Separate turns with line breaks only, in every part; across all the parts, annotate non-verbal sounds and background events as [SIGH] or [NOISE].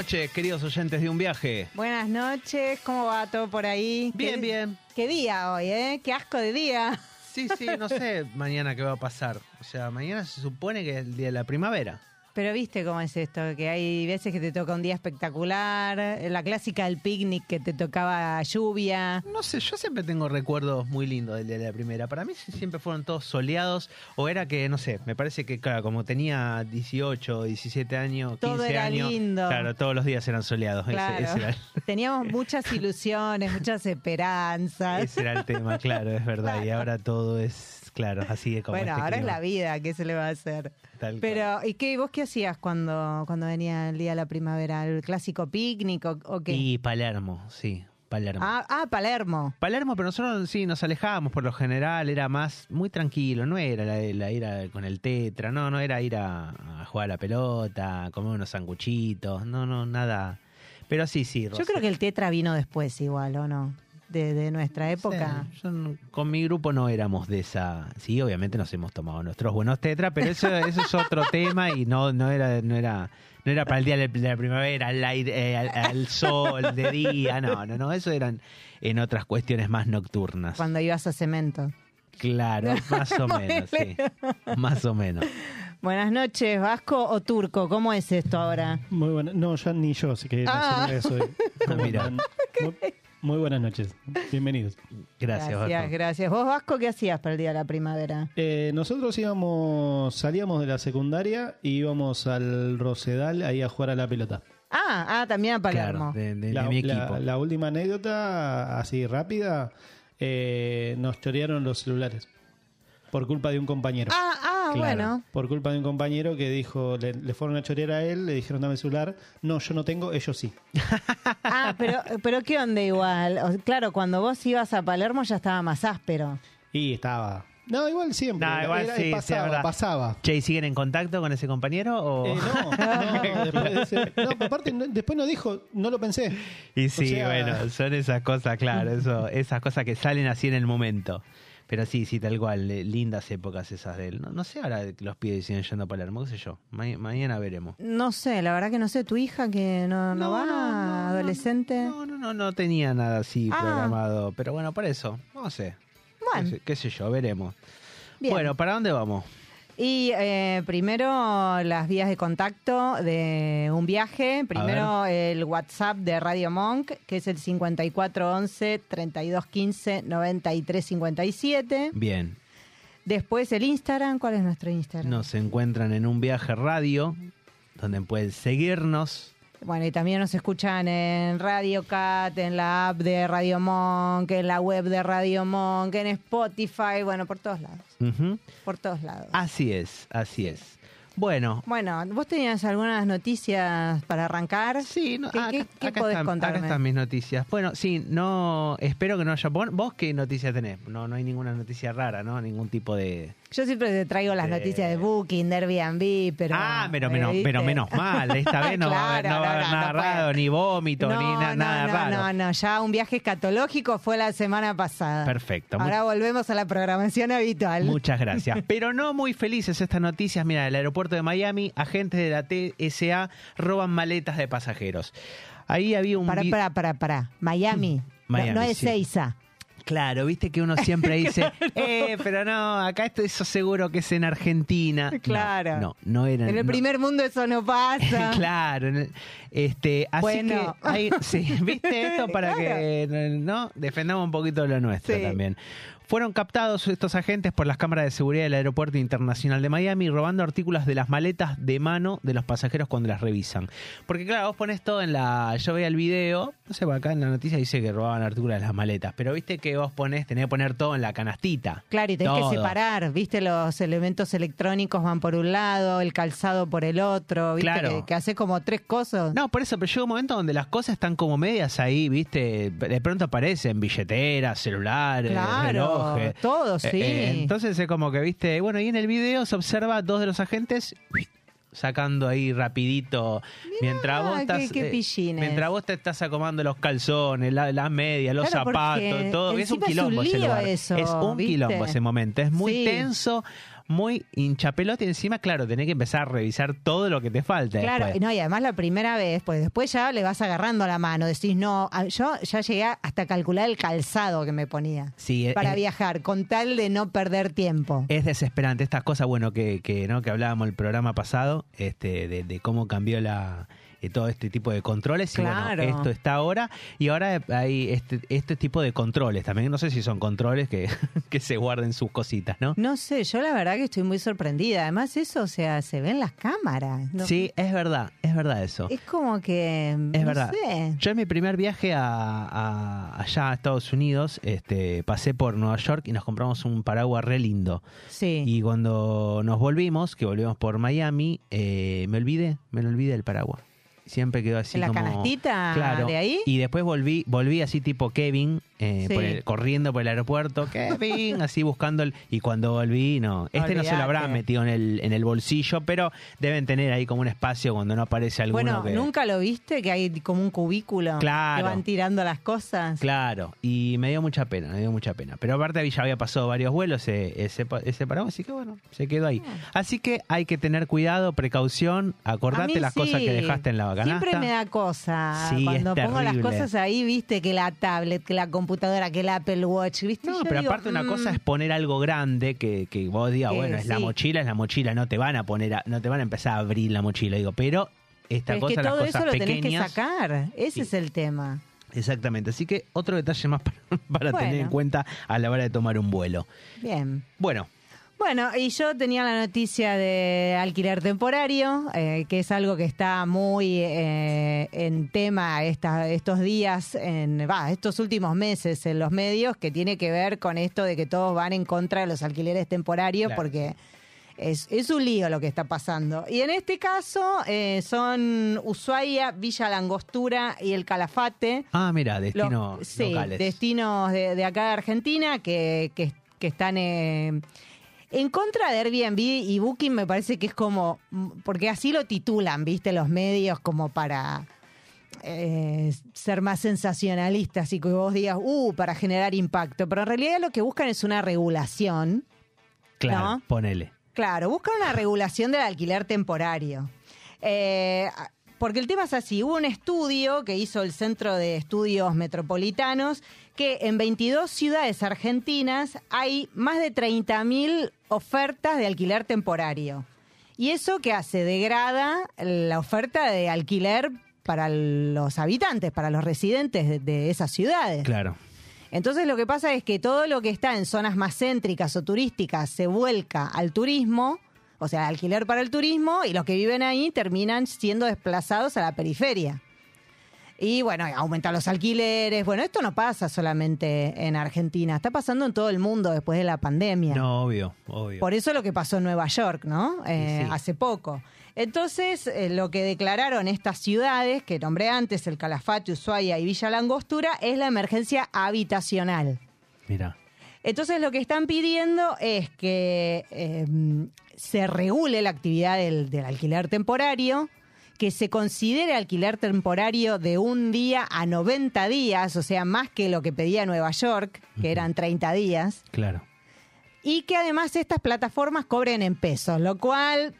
Noches, queridos oyentes de un viaje.
Buenas noches, ¿cómo va todo por ahí?
Bien,
¿Qué-
bien.
Qué día hoy, ¿eh? Qué asco de día.
Sí, sí, no sé mañana qué va a pasar. O sea, mañana se supone que es el día de la primavera.
Pero viste cómo es esto, que hay veces que te toca un día espectacular, la clásica del picnic que te tocaba lluvia.
No sé, yo siempre tengo recuerdos muy lindos del día de la primera. Para mí siempre fueron todos soleados. O era que, no sé, me parece que, claro, como tenía 18, 17 años, 15
Todo era
años.
lindo.
Claro, todos los días eran soleados. Ese-
Claro.
Ese, era, [LAUGHS] [LAUGHS]
Teníamos muchas ilusiones, muchas esperanzas.
ese era el tema, claro, es verdad. Y ahora todo es, claro, así de como
bueno,
este
ahora es la vida, ¿qué se le va a hacer?
tal cual.
Pero, ¿y qué? ¿Vos qué hacías cuando, cuando venía el día de la primavera? ¿El clásico picnic o, o qué?
Y Palermo, sí, Palermo.
Ah, ah, Palermo.
Palermo, pero nosotros sí nos alejábamos por lo general, era más muy tranquilo, no era la, la ir a- con el tetra, no, no era ir a, a jugar a la pelota, a comer unos sanguchitos, no, no, nada. Pero sí, sí,
Yo creo que el tetra vino después igual, ¿o no? De, de nuestra época.
yo no- con mi grupo no éramos de esa. Sí, obviamente nos hemos tomado nuestros buenos tetra, pero eso, [LAUGHS] eso es otro tema y no, no era, no era, no era para el día de la primavera, al aire, eh, al, al sol, de día, no, no, no, eso eran en otras cuestiones más nocturnas.
Cuando ibas a cemento.
Claro, [LAUGHS] más o menos, sí. Más o menos.
Buenas noches, Vasco o Turco, ¿cómo es esto ahora?
Muy buena, no, ya ni yo, así que
Ah.
no sé eso. ¿Cómo [LAUGHS]
Mira.
Muy, muy buenas noches, bienvenidos.
Gracias,
gracias.
Vasco.
gracias. ¿Vos, Vasco, qué hacías para el día de la primavera?
Eh, nosotros íbamos, salíamos de la secundaria y íbamos al Rosedal ahí a jugar a la pelota.
Ah, ah, también a
Claro,
Palermo.
de, de- de
la,
mi
la-
equipo.
la última anécdota, así rápida, eh, nos chorearon los celulares por culpa de un compañero.
Ah, ah,
Claro,
bueno.
Por culpa de un compañero que dijo, le, le fueron a chorear a él, le dijeron dame el celular. No, yo no tengo, ellos sí. [LAUGHS]
Ah, pero, pero ¿qué onda igual? O- claro, cuando vos ibas a Palermo ya estaba más áspero.
Y estaba. No, igual siempre.
No, igual
Era-
sí, sí, es
pasaba,
verdad.
pasaba.
Che, ¿y siguen en contacto con ese compañero? O...
Eh, no, [LAUGHS] no, después, de ese- no, pero aparte no- después no dijo, no lo pensé.
Y
O
sí,
sea-
bueno, son esas cosas, claro, eso, esas cosas que salen así en el momento. Pero sí, sí, tal cual, lindas épocas esas de él. No, no sé ahora que los pibes siguen yendo a Palermo, qué sé yo. Ma- mañana veremos.
No sé, la verdad que no sé, tu hija que no, no, va, adolescente.
No, no, no, no tenía nada así
Ah.
programado. Pero bueno, por eso, no sé.
Bueno,
Qué, sé, qué sé yo, veremos.
bien.
Bueno, ¿para dónde vamos?
Y eh, primero las vías de contacto de un viaje. Primero el WhatsApp de Radio Monk, que es el 5411-3215-9357.
Bien,
Después el Instagram. ¿Cuál es nuestro Instagram?
nos encuentran en un viaje radio, donde pueden seguirnos.
Bueno, y también nos escuchan en Radio Cat, en la app de Radio Monk, en la web de Radio Monk, en Spotify, bueno, por todos lados. Por todos lados.
Así es, así es. Bueno,
Bueno, ¿vos tenías algunas noticias para arrancar?
Sí, no,
¿Qué,
acá,
qué- qué
acá
podés
están,
contarme?
acá están mis noticias. Bueno, sí, no, espero que no haya... ¿Vos, vos qué noticias tenés? No, no hay ninguna noticia rara, ¿no? Ningún tipo de...
Yo siempre te traigo las noticias de Booking, de Airbnb, pero...
ah, pero,
¿me
menos, pero menos mal. Esta [LAUGHS] vez no va a haber, no va a haber
no,
nada raro, ni vómito, ni na- nada
no,
raro.
No, no, ya un viaje escatológico fue la semana pasada.
Perfecto.
Ahora volvemos a la programación habitual.
Muchas [LAUGHS] gracias. Pero no muy felices estas noticias. Mira, el aeropuerto de Miami, agentes de la TSA roban maletas de pasajeros. Ahí había un...
Para, para, para, para. [LAUGHS] Miami. No-
Miami,
no, es
sí.
Seiza.
Claro, viste que uno siempre [LAUGHS] dice, eh, pero no, acá esto eso seguro que es en Argentina. No,
Claro.
No, no, era.
En el
no.
primer mundo eso no pasa. [LAUGHS]
claro, en el- este, así
Bueno.
que hay- sí, viste esto para [LAUGHS] que no defendamos un poquito lo nuestro
Sí.
también. Fueron captados estos agentes por las cámaras de seguridad del Aeropuerto Internacional de Miami robando artículos de las maletas de mano de los pasajeros cuando las revisan. Porque claro, vos pones todo en la... Yo veía el video, no sé, acá en la noticia dice que robaban artículos de las maletas, pero viste que vos pones, tenés que poner todo en la canastita.
Claro, y tenés
Todo.
que separar, ¿viste? Los elementos electrónicos van por un lado, el calzado por el otro, ¿viste?
Claro.
Que, que hace como tres cosas.
No, por eso, pero llega un momento donde las cosas están como medias ahí, ¿viste? De pronto aparecen billeteras, celulares,
Claro,
relojes.
todo, sí.
Eh, eh, entonces es como que, ¿viste? Bueno, y en el video se observa dos de los agentes sacando ahí rapidito mientras vos
qué-
estás
qué
eh,
pillines.
mientras vos te estás acomodando los calzones, la- las medias, los
Claro,
zapatos, todo, es un
encima es un
quilombo ese
lío
lugar.
eso,
es un
¿viste?
quilombo ese momento, es muy
Sí.
tenso, muy hinchapelote y encima, claro, tenés que empezar a revisar todo lo que te falta
Claro,
después.
y no, y además la primera vez, pues después ya le vas agarrando la mano, decís, no, yo ya llegué hasta calcular el calzado que me ponía
Sí, eh,
para
eh,
viajar, con tal de no perder tiempo.
Es desesperante estas cosas, bueno, que, que, ¿no? que hablábamos el programa pasado, este, de, de cómo cambió la todo este tipo de controles. Y
Claro.
bueno, esto está ahora. Y ahora hay este, este tipo de controles. También no sé si son controles que, [LAUGHS] que se guarden sus cositas, ¿no?
No sé, yo la verdad que estoy muy sorprendida. Además eso, o sea, se ve en las cámaras. No-
Sí, es verdad, es verdad eso.
Es como que...
Es
no
verdad.
sé.
Yo en mi primer viaje a, a- allá a Estados Unidos, este, pasé por Nueva York y nos compramos un paraguas re lindo.
Sí.
Y cuando nos volvimos, que volvimos por Miami, eh, me olvidé, me lo olvidé del paraguas. Siempre quedó así
¿En la
como...
canastita
claro.
de ahí?
Y después volví, volví así tipo Kevin, eh,
Sí.
por el- corriendo por el aeropuerto, Kevin, [LAUGHS] así buscando el... Y cuando volví, no. Este no se lo habrá metido en el, en el bolsillo, pero deben tener ahí como un espacio cuando no aparece alguno
Bueno,
que...
¿nunca lo viste? Que hay como un cubículo
Claro.
que van tirando las cosas.
Claro, y me dio mucha pena, me dio mucha pena. Pero aparte ya había pasado varios vuelos ese, ese, ese paraguas, así que bueno, se quedó ahí. Así que hay que tener cuidado, precaución, acordate las
sí.
cosas que dejaste en la canasta.
Siempre me da cosa.
Sí,
Cuando pongo las cosas ahí, viste, que la tablet, que la computadora, que el Apple Watch, viste.
No,
Yo
pero
digo,
aparte una
mm,
cosa es poner algo grande que, que vos digas,
Que
bueno, es la mochila, es la mochila, no te van a poner, a- no te van a empezar a abrir la mochila, digo, pero esta
pero
cosa,
es que
las
todo
cosas
eso lo tenés que sacar. Ese
Sí.
es el tema.
Exactamente, así que otro detalle más [LAUGHS] para, para tener en cuenta a la hora de tomar un vuelo.
Bien.
Bueno,
Bueno, y yo tenía la noticia de alquiler temporario, eh, que es algo que está muy eh, en tema esta- estos días, en, va, estos últimos meses en los medios, que tiene que ver con esto de que todos van en contra de los alquileres temporarios,
Claro.
porque es, es un lío lo que está pasando. Y en este caso eh, son Ushuaia, Villa Langostura y el Calafate.
ah, mira,
Los-
destinos
sí,
locales.
destinos de, de acá de Argentina que, que, que están eh, en contra de Airbnb y Booking me parece que es como, porque así lo titulan, viste, los medios como para eh, ser más sensacionalistas y que vos digas, uh, para generar impacto, pero en realidad lo que buscan es una regulación.
claro,
¿no?
ponele.
Claro, buscan una regulación del alquiler temporario. Eh, porque el tema es así, hubo un estudio que hizo el Centro de Estudios Metropolitanos que en 22 ciudades argentinas hay más de 30.000 ofertas de alquiler temporario. ¿Y eso qué hace? Degrada la oferta de alquiler para los habitantes, para los residentes de, de esas ciudades.
Claro.
Entonces lo que pasa es que todo lo que está en zonas más céntricas o turísticas se vuelca al turismo, o sea, alquiler para el turismo, y los que viven ahí terminan siendo desplazados a la periferia. Y bueno, aumentan los alquileres. Bueno, esto no pasa solamente en Argentina, está pasando en todo el mundo después de la pandemia.
No, obvio, obvio.
Por eso lo que pasó en Nueva York, ¿no? Eh,
sí.
Hace poco. Entonces, eh, lo que declararon estas ciudades, que nombré antes, el Calafate, Ushuaia y Villa Langostura, es la emergencia habitacional.
Mira.
Entonces, lo que están pidiendo es que eh, se regule la actividad del, del alquiler temporario, que se considere alquiler temporario de un día a 90 días, o sea, más que lo que pedía Nueva York, que eran 30 días
Claro.
y que además estas plataformas cobren en pesos, lo cual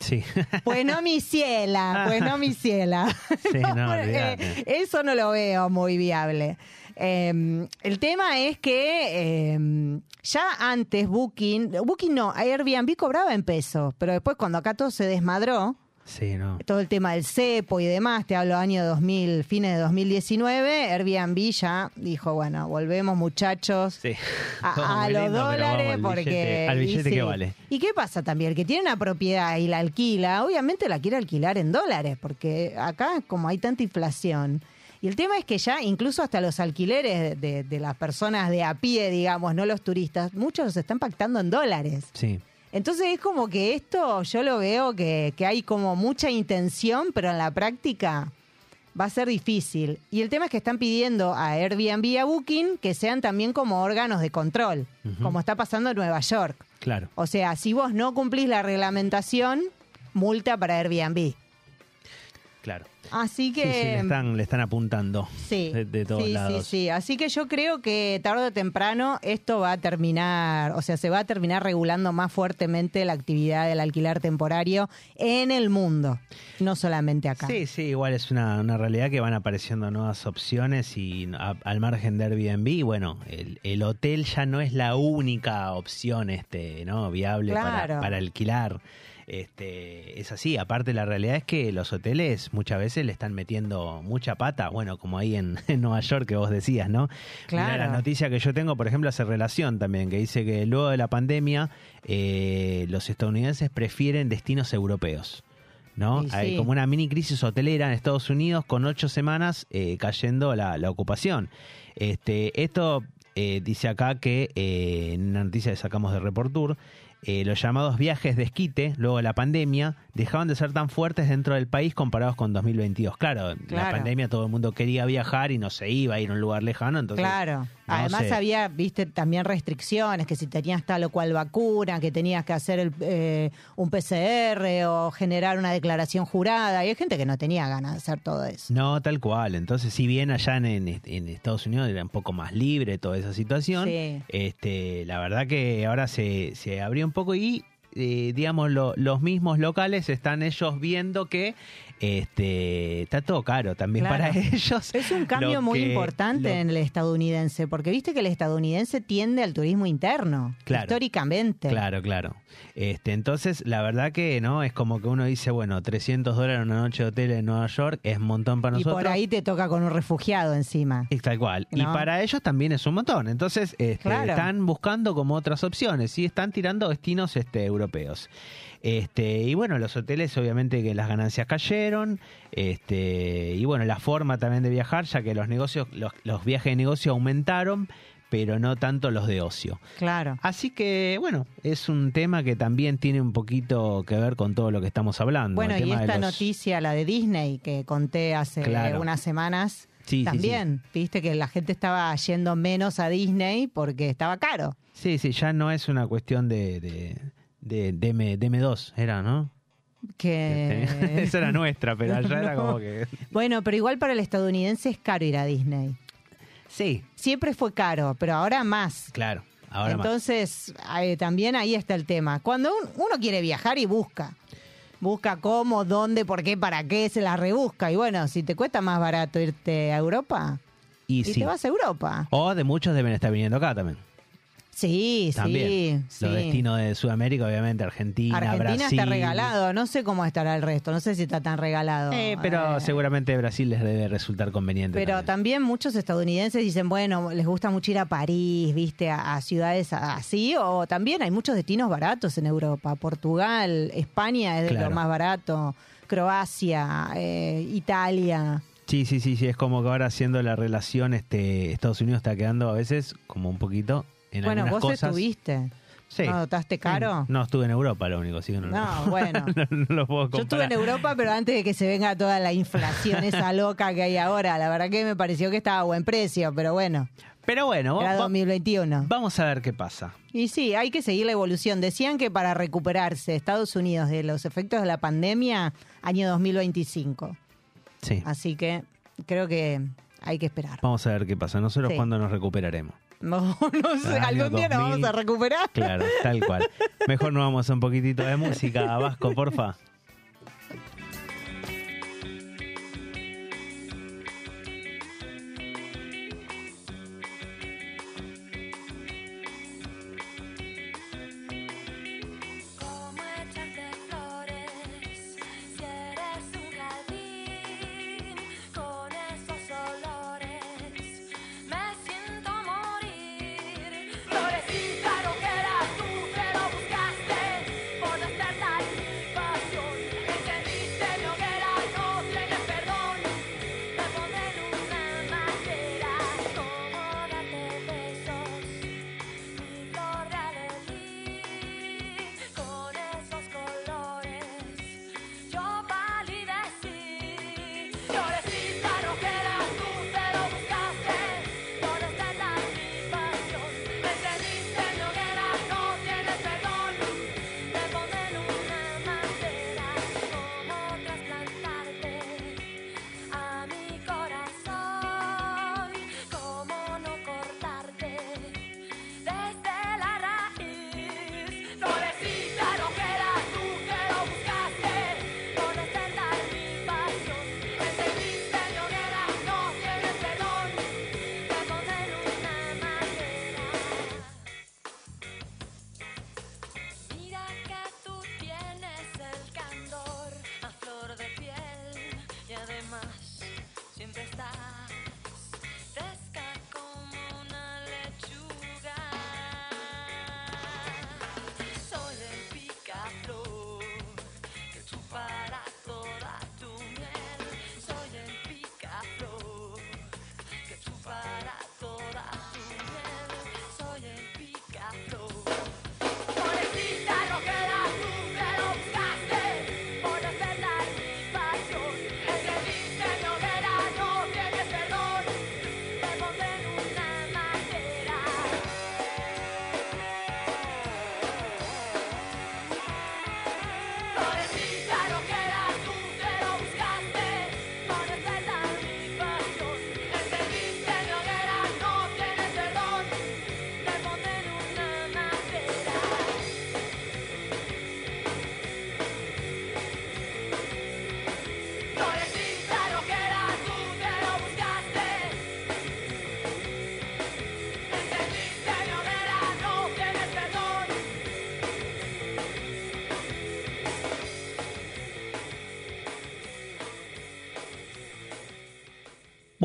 Sí.
Pues no mi ciela, pues no mi ciela. [LAUGHS]
Sí, no, [LAUGHS]
Eh, eso no lo veo muy viable. Eh, el tema es que eh, ya antes Booking, Booking no, Airbnb cobraba en pesos, pero después cuando acá todo se desmadró,
Sí, no.
todo el tema del cepo y demás, te hablo año 2000, fines de 2019, Airbnb ya dijo, bueno, volvemos muchachos
Sí. [LAUGHS]
a, los
lindo,
dólares
al
porque
billete- al
y sí.
que vale.
¿Y qué pasa también? El que tiene una propiedad y la alquila, obviamente la quiere alquilar en dólares, porque acá como hay tanta inflación. Y el tema es que ya incluso hasta los alquileres de, de las personas de a pie, digamos, no los turistas, muchos los están pactando en dólares.
Sí.
Entonces es como que esto yo lo veo que, que hay como mucha intención, pero en la práctica va a ser difícil. Y el tema es que están pidiendo a Airbnb y a Booking que sean también como órganos de control, como está pasando en Nueva York.
Claro.
O sea, si vos no cumplís la reglamentación, multa para Airbnb.
Claro.
Así
Sí, sí, le
que...
están, le están apuntando
Sí,
de, de todos
sí,
lados.
sí, sí. Así que yo creo que tarde o temprano esto va a terminar, o sea, se va a terminar regulando más fuertemente la actividad del alquiler temporario en el mundo, no solamente acá.
Sí, sí, igual es una, una realidad que van apareciendo nuevas opciones y a- al margen de Airbnb, bueno, el, el hotel ya no es la única opción este, ¿no? viable para,
Claro.
para alquilar. Este, es así, aparte la realidad es que los hoteles muchas veces le están metiendo mucha pata, bueno, como ahí en, [LAUGHS] en Nueva York que vos decías, ¿no?
Claro.
la noticia que yo tengo, por ejemplo, hace relación también, que dice que luego de la pandemia eh, los estadounidenses prefieren destinos europeos. ¿no? Hay como una mini crisis hotelera en Estados Unidos con ocho semanas eh, cayendo la, la ocupación. Este, esto eh, dice acá que eh, en una noticia que sacamos de Reportur, eh, los llamados viajes de esquite, luego de la pandemia, dejaban de ser tan fuertes dentro del país comparados con 2022. Claro, en la
Claro.
pandemia todo el mundo quería viajar y no se iba a ir a un lugar lejano, entonces...
Claro.
No
Además
sé.
había, viste, también restricciones, que si tenías tal o cual vacuna, que tenías que hacer el, eh, un PCR o generar una declaración jurada. Y hay gente que no tenía ganas de hacer todo eso.
No, tal cual. Entonces, si bien allá en, en- en Estados Unidos era un poco más libre toda esa situación,
Sí.
este, la verdad que ahora se, se abrió un poco y, eh, digamos, lo- los mismos locales están ellos viendo que este, está todo caro también
Claro.
para ellos.
Es un cambio muy
que-
importante
lo-
en el estadounidense, porque viste que el estadounidense tiende al turismo interno,
Claro.
históricamente.
Claro, claro. Este, entonces, la verdad que no es como que uno dice, bueno, 300 dólares una noche de hotel en Nueva York es un montón para
Y
nosotros.
por ahí te toca con un refugiado encima.
Y Tal cual. Y
¿No?
para ellos también es un montón. Entonces, este,
Claro.
están buscando como otras opciones y están tirando destinos este, europeos. Este, y bueno, los hoteles obviamente que las ganancias cayeron. Este, y bueno, la forma también de viajar, ya que los negocios, los, los viajes de negocio aumentaron, pero no tanto los de ocio.
Claro.
Así que, bueno, es un tema que también tiene un poquito que ver con todo lo que estamos hablando.
Bueno,
el
y
de
esta
los-
noticia, la de Disney, que conté hace
Claro.
unas semanas,
Sí, sí,
también, viste que la gente estaba yendo menos a Disney porque estaba caro.
Sí, sí, ya no es una cuestión de, de, de, de M, de M2, era, ¿no?
Que... [LAUGHS]
Esa era nuestra, pero allá era [LAUGHS] como que...
Bueno, pero igual para el estadounidense es caro ir a Disney.
Sí,
Siempre fue caro, pero ahora más.
claro, ahora más.
Entonces, eh, también ahí está el tema. Cuando un- uno quiere viajar y busca, busca cómo, dónde, por qué, para qué, se la rebusca. Y bueno, si te cuesta más barato irte a Europa,
Y
y
sí.
te vas a Europa.
O de muchos deben estar viniendo acá también.
Sí,
También.
sí.
Los
sí.
destinos de Sudamérica, obviamente, Argentina,
Argentina
Brasil.
está regalado, no sé cómo estará el resto, no sé si está tan regalado.
Eh, pero
Eh,
seguramente Brasil les debe resultar conveniente.
Pero
también.
también muchos estadounidenses dicen, bueno, les gusta mucho ir a París, viste, a, a ciudades así, o también hay muchos destinos baratos en Europa. Portugal, España es de lo más barato, Croacia, eh, Italia.
Sí, sí, sí, sí, es como que ahora haciendo la relación, este, Estados Unidos está quedando a veces como un poquito en
bueno,
algunas
vos
cosas.
estuviste.
Sí.
¿No notaste caro?
No, estuve en Europa, lo único, así que no,
No, bueno. [LAUGHS]
no, no lo puedo
Yo estuve
comparar.
en Europa, pero antes de que se venga toda la inflación [LAUGHS] esa loca que hay ahora, la verdad que me pareció que estaba a buen precio, pero bueno,
Pero bueno,
era
va-
2021.
vamos a ver qué pasa.
Y sí, hay que seguir la evolución. Decían que para recuperarse Estados Unidos de los efectos de la pandemia, año 2025.
Sí.
Así que creo que hay que esperar.
Vamos a ver qué pasa. Nosotros
Sí.
cuándo nos recuperaremos.
No, [LAUGHS] no sé, algún día nos
2000.
vamos a recuperar.
Claro, tal cual. Mejor nos vamos a un poquitito de música, Vasco, porfa.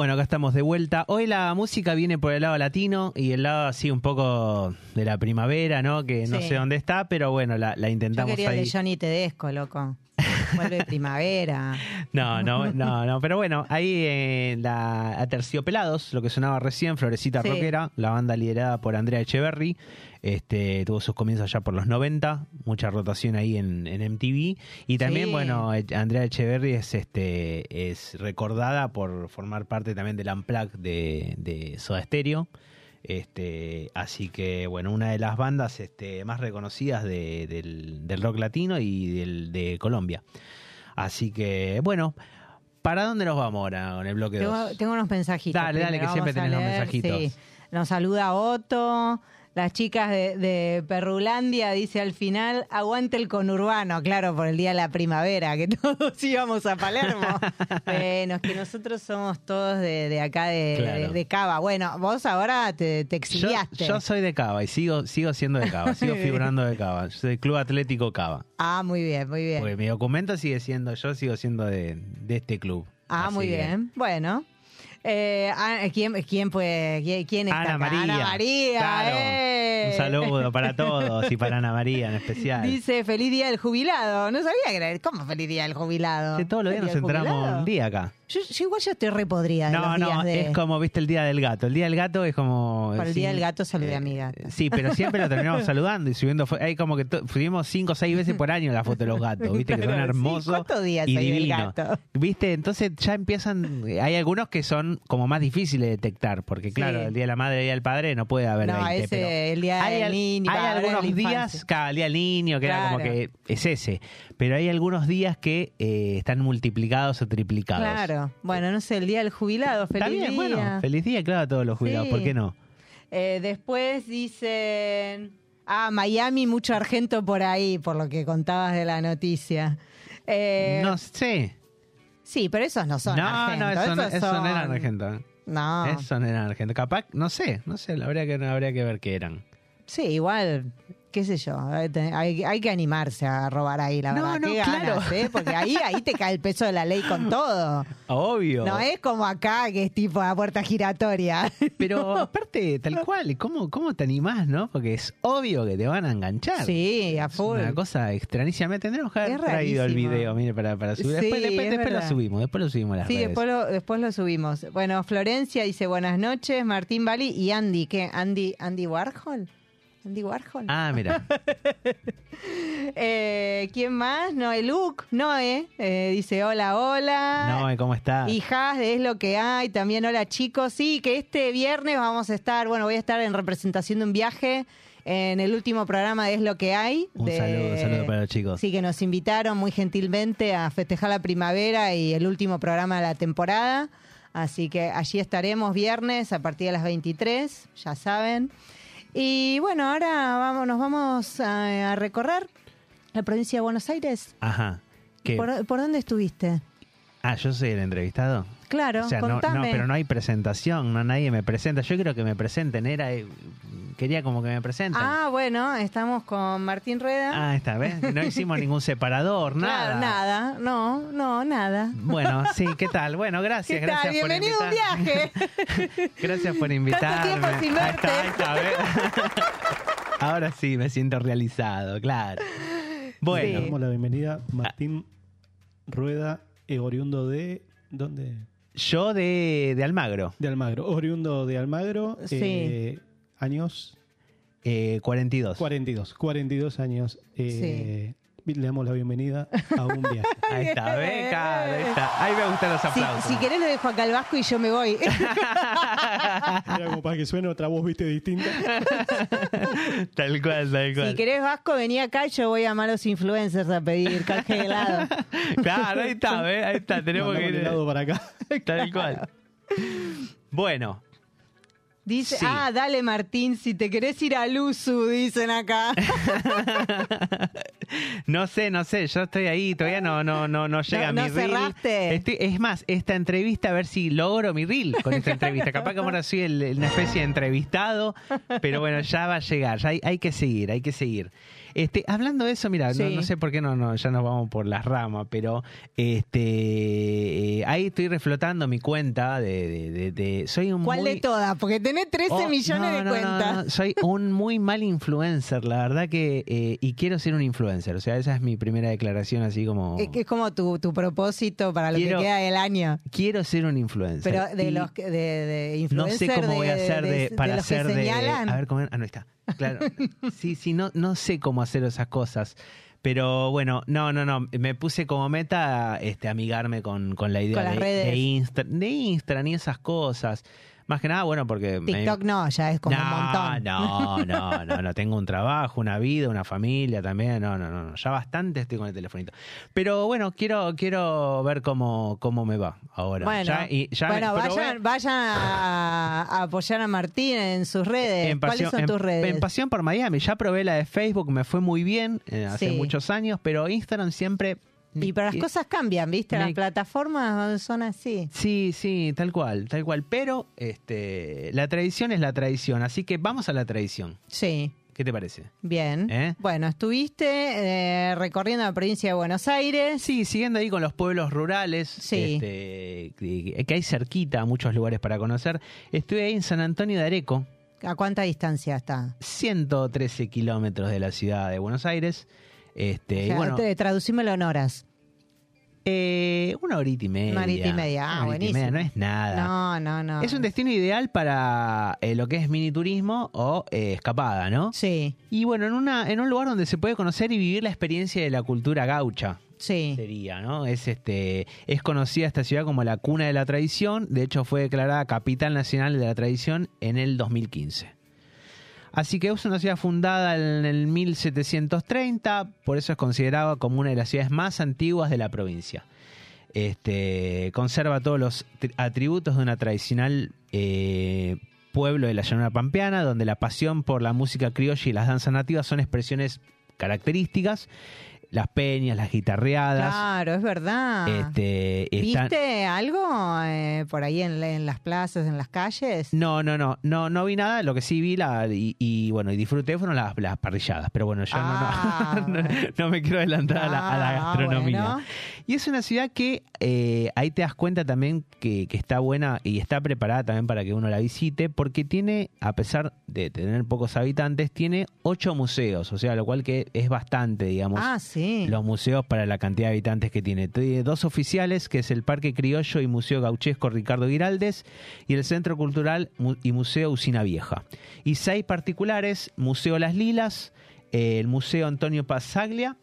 Bueno, acá estamos de vuelta. Hoy la música viene por el lado latino y el lado así un poco de la primavera, ¿no? Que no
Sí.
sé dónde está, pero bueno, la, la
Yo
intentamos
quería el
ahí.
de Johnny Tedesco, loco. Vuelve primavera. [LAUGHS]
No, no, no, no, pero bueno, ahí eh, la Aterciopelados, lo que sonaba recién, Florecita
Sí.
Rockera, la banda liderada por Andrea Echeverry, este, tuvo sus comienzos ya por los 90, mucha rotación ahí en, en MTV, y también,
Sí.
bueno, eh, Andrea Echeverry es, este, es recordada por formar parte también del Unplugged de, de Soda Stereo, este, así que, bueno, una de las bandas este, más reconocidas de- del, del rock latino y del, de Colombia. Así que, bueno, ¿para dónde nos vamos ahora con el bloque
Tengo,
2?
tengo unos mensajitos.
Dale, dale, que siempre los
leer,
mensajitos.
sí. Nos saluda Otto. Las chicas de, de Perrulandia dice al final, aguante el conurbano, claro, por el día de la primavera, que [LAUGHS] todos íbamos a Palermo. [LAUGHS] bueno, es que nosotros somos todos de, de acá de,
Claro.
de- de Cava. Bueno, vos ahora te, te exiliaste.
yo soy de Cava y sigo, sigo siendo de Cava, sigo [LAUGHS] figurando de Cava. Yo soy Club Atlético Cava.
Ah, muy bien, muy bien.
Porque mi documento sigue siendo, yo sigo siendo de, este club.
Ah,
Así
muy bien. Bueno. Eh, ah, ¿quién, quién, puede, quién, está
Ana
acá?
María.
Ana María.
Claro.
eh.
Un saludo para [LAUGHS] todos y para Ana María en especial.
Dice feliz día del jubilado. No sabía que era. ¿Cómo feliz día del jubilado?
Todos los días nos
¿Feliz día del
enteramos
jubilado?
un día acá.
Yo, yo igual yo estoy repodrida de
No,
los días
no,
de...
es como, viste, el día del gato. El día del gato es como...
Para el
sí,
día del gato saludé a mi gata.
Sí, pero siempre lo [LAUGHS] terminamos saludando y subiendo. Hay como que subimos cinco o seis veces por año la foto de los gatos, [LAUGHS] viste, que son
Claro, sí.
hermosos
¿Cuántos días
y
del
divinos.
gato?
Viste, entonces ya empiezan. Hay algunos que son
son como más difíciles de detectar, porque claro,
Sí.
el Día de la Madre y el Día del Padre no puede haber
No,
20,
ese,
pero
el día
hay,
del niño.
hay algunos días, cada el Día del Niño, que era como que es ese, pero hay algunos días que eh, están multiplicados o triplicados.
Claro. Bueno, no sé, el día del jubilado. Feliz
Está bien,
día.
bueno, feliz día, claro, a todos los jubilados,
Sí.
¿por qué no?
Eh, después dicen. Ah, Miami, mucho argento por ahí, por lo que contabas de la noticia. Eh,
no sé.
Sí, pero esos no son
no,
argentos.
no, eso, no,
esos
eso no eran argentos.
No.
Eso no eran argentos. Capaz, no sé, no sé, habría que, habría que ver qué eran.
Sí, igual, qué sé yo, hay, hay- que animarse a robar ahí, la
No,
verdad.
no,
qué
claro.
ganas, ¿eh? Porque ahí, ahí te cae el peso de la ley con todo.
Obvio.
No es como acá, que es tipo la puerta giratoria.
Pero [LAUGHS] aparte, tal cual, ¿cómo, ¿cómo te animás, no? Porque es obvio que te van a enganchar.
Sí, a
Es
full.
una cosa extrañísima. Tendremos que haber
Es
traído el video, mire, para, para subir.
Sí,
después después,
es
después lo subimos, después lo subimos a las
Sí,
redes.
después lo, después lo subimos. Bueno, Florencia dice buenas noches, Martín Bali y Andy. ¿Qué? ¿Andy, Andy Warhol? ¿Andy Warhol?
Ah, mira. [LAUGHS]
Eh, ¿Quién más? Noé Luke. Noé eh, dice hola, hola.
No, ¿cómo está?
Y Has, de es lo que hay. También, hola chicos. Sí, que este viernes vamos a estar, bueno, voy a estar en representación de un viaje en el último programa de Es lo que hay.
Un
de-
saludo, un saludo para los chicos.
Sí, que nos invitaron muy gentilmente a festejar la primavera y el último programa de la temporada. Así que allí estaremos viernes a partir de las 23, ya saben. Y bueno, ahora vamos, nos vamos a, a recorrer la provincia de Buenos Aires.
Ajá. ¿Qué?
¿Por, por dónde estuviste?
Ah, yo soy el entrevistado.
Claro,
o sea, no, no,
contame.
pero no hay presentación, no nadie me presenta. Yo quiero que me presenten, era eh, quería como que me presenten.
Ah, bueno, estamos con Martín Rueda.
Ah, está, ¿ves? No [LAUGHS] hicimos ningún separador, nada.
Claro, nada, no, no, nada.
Bueno, [LAUGHS] sí, ¿qué tal? Bueno, gracias,
¿Qué tal?
gracias
Bienvenido a
por
un viaje. [LAUGHS]
Gracias por invitarme.
tiempo sin
Ahí está,
verte.
ahí está, ¿ves? Ahora sí me siento realizado, claro. Bueno,
Sí.
Damos la bienvenida Martín Rueda, eh, oriundo de... ¿Dónde?
Yo de, de Almagro,
De Almagro. Oriundo de Almagro.
Sí.
eh, años
eh, 42.
42. 42 años. eh, Le damos la bienvenida a un viaje. [LAUGHS]
Ahí está, ¿ves? Claro, ahí está. Ahí me gustan los
Si,
aplausos.
si querés lo dejo acá al Vasco y yo me voy. [LAUGHS]
Como para que suene otra voz, viste, distinta. [LAUGHS]
Tal cual, tal cual.
si querés Vasco, vení acá y yo voy a malos influencers a pedir canje de helado.
Claro, ahí está, ¿ves? Ahí está, tenemos que
Mandamos
ir.
helado para acá.
Tal cual. Bueno,
Dice,
Sí.
ah, dale Martín, si te querés ir a Luzu, dicen acá. [LAUGHS]
no sé, no sé, yo estoy ahí, todavía no, no, no, no llega
no
mi reel.
cerraste.
Estoy- es más, esta entrevista, a ver si logro mi reel con esta [LAUGHS] entrevista. Capaz que ahora soy el- una especie de entrevistado, pero bueno, ya va a llegar, ya hay, hay que seguir, hay que seguir. Este, hablando de eso, mira, no,
Sí.
no sé por qué no, no, ya nos vamos por las ramas, pero este eh, ahí estoy reflotando mi cuenta de, de- de- de- soy un
¿Cuál
muy-
de todas? Porque tenés 13
Oh,
millones
no,
de cuentas.
Soy un muy mal influencer, la verdad que. eh, y quiero ser un influencer. O sea, esa es mi primera declaración, así como.
Es, que es como tu, tu propósito para lo
Quiero-
que queda del año.
Quiero ser un influencer.
Pero de
Y
los de, de
No sé
influencer
cómo voy a hacer de, para hacer de. A ver cómo. Ah, no está. Claro. Sí, sí, no, no sé cómo hacer esas cosas. Pero bueno, no, no, no. Me puse como meta este, amigarme con, con la idea
Con
de, de, Insta, de Instagram y esas cosas. Más que nada, bueno, porque. me-
TikTok no, ya es como
no,
un montón.
No, no, no, no. Tengo un trabajo, una vida, una familia también. No, no, no, no. Ya bastante estoy con el telefonito. Pero bueno, quiero, quiero ver cómo, cómo me va ahora.
Bueno,
Ya- y ya me-
bueno
pero
vayan,
voy-
vayan a, a apoyar a Martín en sus redes.
en
¿Cuáles
pasión,
son
en-
tus redes?
en Pasión por Miami. Ya probé la de Facebook, me fue muy bien eh, hace
Sí.
muchos años, pero Instagram siempre.
Y pero las cosas cambian, ¿viste?
me-
Las plataformas son así.
Sí, sí, tal cual, tal cual. Pero este, la tradición es la tradición. Así que vamos a la tradición.
Sí.
¿Qué te parece?
Bien.
¿Eh?
Bueno, estuviste eh, recorriendo la provincia de Buenos Aires.
Sí, siguiendo ahí con los pueblos rurales,
Sí.
este, que que hay cerquita muchos lugares para conocer. Estuve ahí en San Antonio de Areco,
¿A cuánta distancia está?
113 kilómetros de la ciudad de Buenos Aires. Este,
O
y
sea,
bueno,
te- traducímelo en horas.
eh, una horita y media.
Una horita y media, ah,
Una horita y
buenísimo.
media, no es nada.
No, no, no.
Es un destino ideal para eh, lo que es mini turismo o eh, escapada, ¿no?
Sí,
Y bueno, en, una, en un lugar donde se puede conocer y vivir la experiencia de la cultura gaucha.
Sí.
sería, ¿no? Es este es conocida esta ciudad como la cuna de la tradición, de hecho fue declarada capital nacional de la tradición en el 2015. Así que es una ciudad fundada en el 1730, por eso es considerada como una de las ciudades más antiguas de la provincia. Este, conserva todos los tri- atributos de una tradicional eh, pueblo de la llanura pampeana, donde la pasión por la música criolla y las danzas nativas son expresiones características. Las peñas, las guitarreadas.
Claro, es verdad.
Este, están-
¿Viste algo eh, por ahí en, en las plazas, en las calles?
No, no, no, no, no vi nada. Lo que sí vi la, y, y, bueno, y disfruté fueron las, las parrilladas. Pero bueno, yo no- [LAUGHS]
Ah,
no, no, no me quiero adelantar a, la, a la
Ah,
gastronomía.
bueno.
Y es una ciudad que eh, ahí te das cuenta también que, que está buena y está preparada también para que uno la visite, porque tiene, a pesar de tener pocos habitantes, tiene ocho museos, o sea, lo cual que es bastante, digamos.
Ah, sí.
Los museos para la cantidad de habitantes que tiene. Tiene dos oficiales, que es el Parque Criollo y Museo Gauchesco Ricardo Giraldes, y el Centro Cultural y Museo Usina Vieja. Y seis particulares, Museo Las Lilas, eh, el Museo Antonio Pazaglia,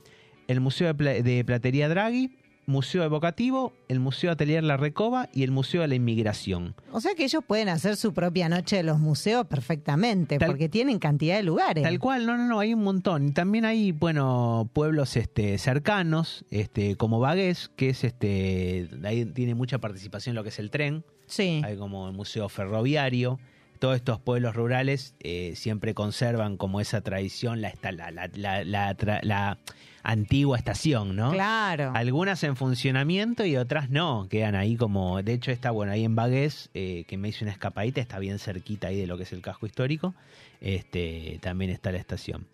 el Museo de Platería Draghi, Museo Evocativo, el Museo Atelier La Recoba y el Museo de la Inmigración.
O sea que ellos pueden hacer su propia noche de los museos perfectamente,
Tal-
porque tienen cantidad de lugares.
Tal cual, no, no, no, hay un montón. Y también hay, bueno, pueblos este, cercanos, este, como Bagués, que es este, ahí tiene mucha participación en lo que es el tren.
Sí.
Hay como el museo ferroviario. Todos estos pueblos rurales eh, siempre conservan como esa tradición, la, la, la, la, la tra- la antigua estación, ¿no?
Claro.
Algunas en funcionamiento y otras no, quedan ahí como, de hecho está bueno ahí en Bagués, eh, que me hice una escapadita, está bien cerquita ahí de lo que es el casco histórico, este, también está la estación.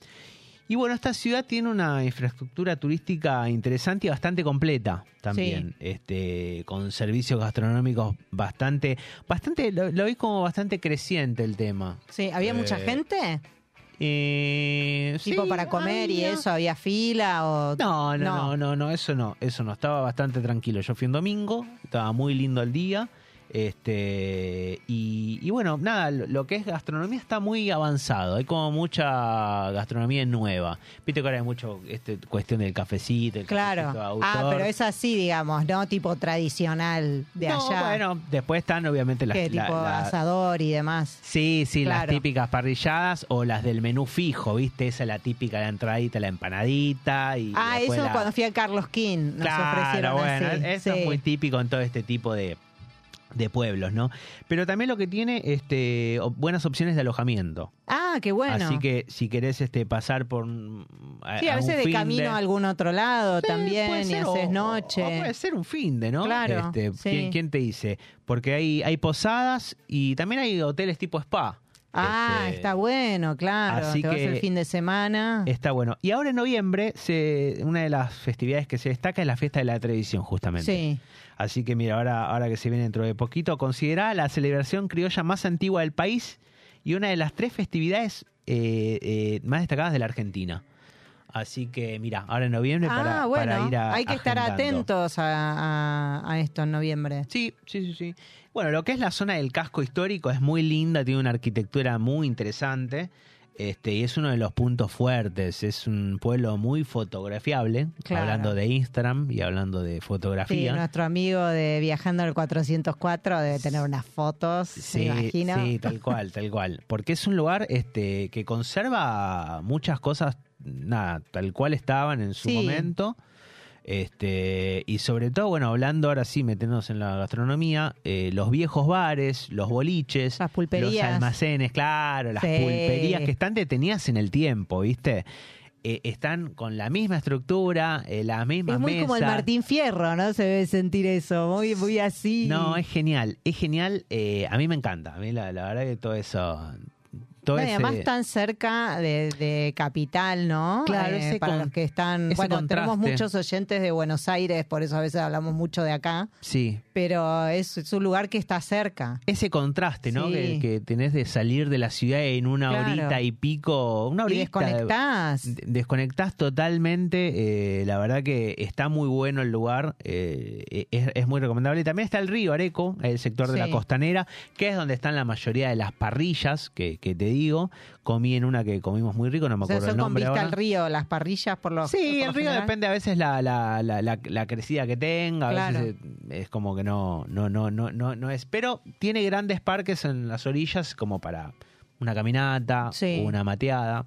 Y bueno, esta ciudad tiene una infraestructura turística interesante y bastante completa también, este, con servicios gastronómicos bastante, bastante, lo, lo vi como bastante creciente el tema.
Sí, ¿había mucha
Eh,
gente?
Eh,
Tipo
sí,
para comer y eso, ¿había fila o...?
no, no, no, no, no, eso no, eso no, estaba bastante tranquilo. Yo fui un domingo, estaba muy lindo el día, este, y, y bueno, nada, lo, lo que es gastronomía está muy avanzado, hay como mucha gastronomía nueva. Viste que ahora hay mucho este, cuestión del cafecito, el
Claro.
cafecito de
Ah,
autor.
pero es así, digamos, ¿no? Tipo tradicional de
No,
allá.
bueno, después están obviamente las... la-
tipo
la-
asador y demás.
Sí, sí, las típicas parrilladas o las del menú fijo, ¿viste? Esa es la típica de entradita, la empanadita y
Ah, eso
la-
cuando fui a Carlos King nos
Claro,
ofrecieron
bueno,
así.
eso
sí.
es muy típico en todo este tipo de, de pueblos, ¿no? Pero también lo que tiene este buenas opciones de alojamiento.
Ah, qué bueno.
Así que si querés este pasar por un-
sí, a veces de camino a algún otro lado
Sí,
también y haces
o-
noche.
o puede ser un fin de, ¿no?
Claro,
Este,
sí.
¿quién, quién te dice? Porque hay, hay posadas y también hay hoteles tipo spa.
Ah,
Este,
está bueno, claro.
así
Te vas
que-
el fin de semana.
Está bueno. Y ahora en noviembre, se, una de las festividades que se destaca es la fiesta de la televisión, justamente.
Sí.
Así que mira, ahora, ahora que se viene dentro de poquito, considerada la celebración criolla más antigua del país y una de las tres festividades eh, eh, más destacadas de la Argentina. Así que mira, ahora en noviembre para,
ah, bueno,
para ir a,
hay que estar atentos a, a- a esto en noviembre.
Sí, sí, sí, sí. Bueno, lo que es la zona del casco histórico es muy linda, tiene una arquitectura muy interesante. Este, y es uno de los puntos fuertes, es un pueblo muy fotografiable,
Claro.
hablando de Instagram y hablando de
Sí,
fotografía.
nuestro amigo de Viajando al 404 debe tener unas fotos,
Sí,
me imagino.
sí, tal cual, tal cual. Porque es un lugar este, que conserva muchas cosas, nada, tal cual estaban en su
Sí.
momento. Este, y sobre todo, bueno, hablando ahora sí, meternos en la gastronomía, eh, los viejos bares, los boliches,
Las pulperías.
los almacenes, claro, las
Sí.
pulperías que están detenidas en el tiempo, ¿viste? Eh, están con la misma estructura, eh, las mismas
Es muy como el. Martín Fierro, ¿no? Se debe sentir eso, muy, muy así.
No, es genial, es genial. eh, a mí me encanta. A mí la, la verdad que todo eso. Todo
No, y
ese-
además tan cerca de, de Capital, ¿no?
Claro,
Eh, para
con-
los que están... Bueno, tenemos muchos oyentes de Buenos Aires, por eso a veces hablamos mucho de acá,
Sí.
pero es, es un lugar que está cerca.
Ese contraste, ¿no?
Sí.
Que, que tenés de salir de la ciudad en una
Claro.
horita y pico. Una
Y
horita.
desconectás.
de- Desconectás totalmente. eh, la verdad que está muy bueno el lugar. eh, es, es muy recomendable. Y también está el río Areco, el sector de la costanera, que es donde están la mayoría de las parrillas que, que te digo. Comí en una que comimos muy rico, no me
O sea,
acuerdo el
con
nombre
vista
ahora.
al río, las parrillas por los.
Sí,
por
el río
general.
depende a veces la, la, la, la, la crecida que tenga, a
Claro.
veces es, es como que no, no, no, no, no, no es. Pero tiene grandes parques en las orillas como para una caminata
Sí.
o una mateada.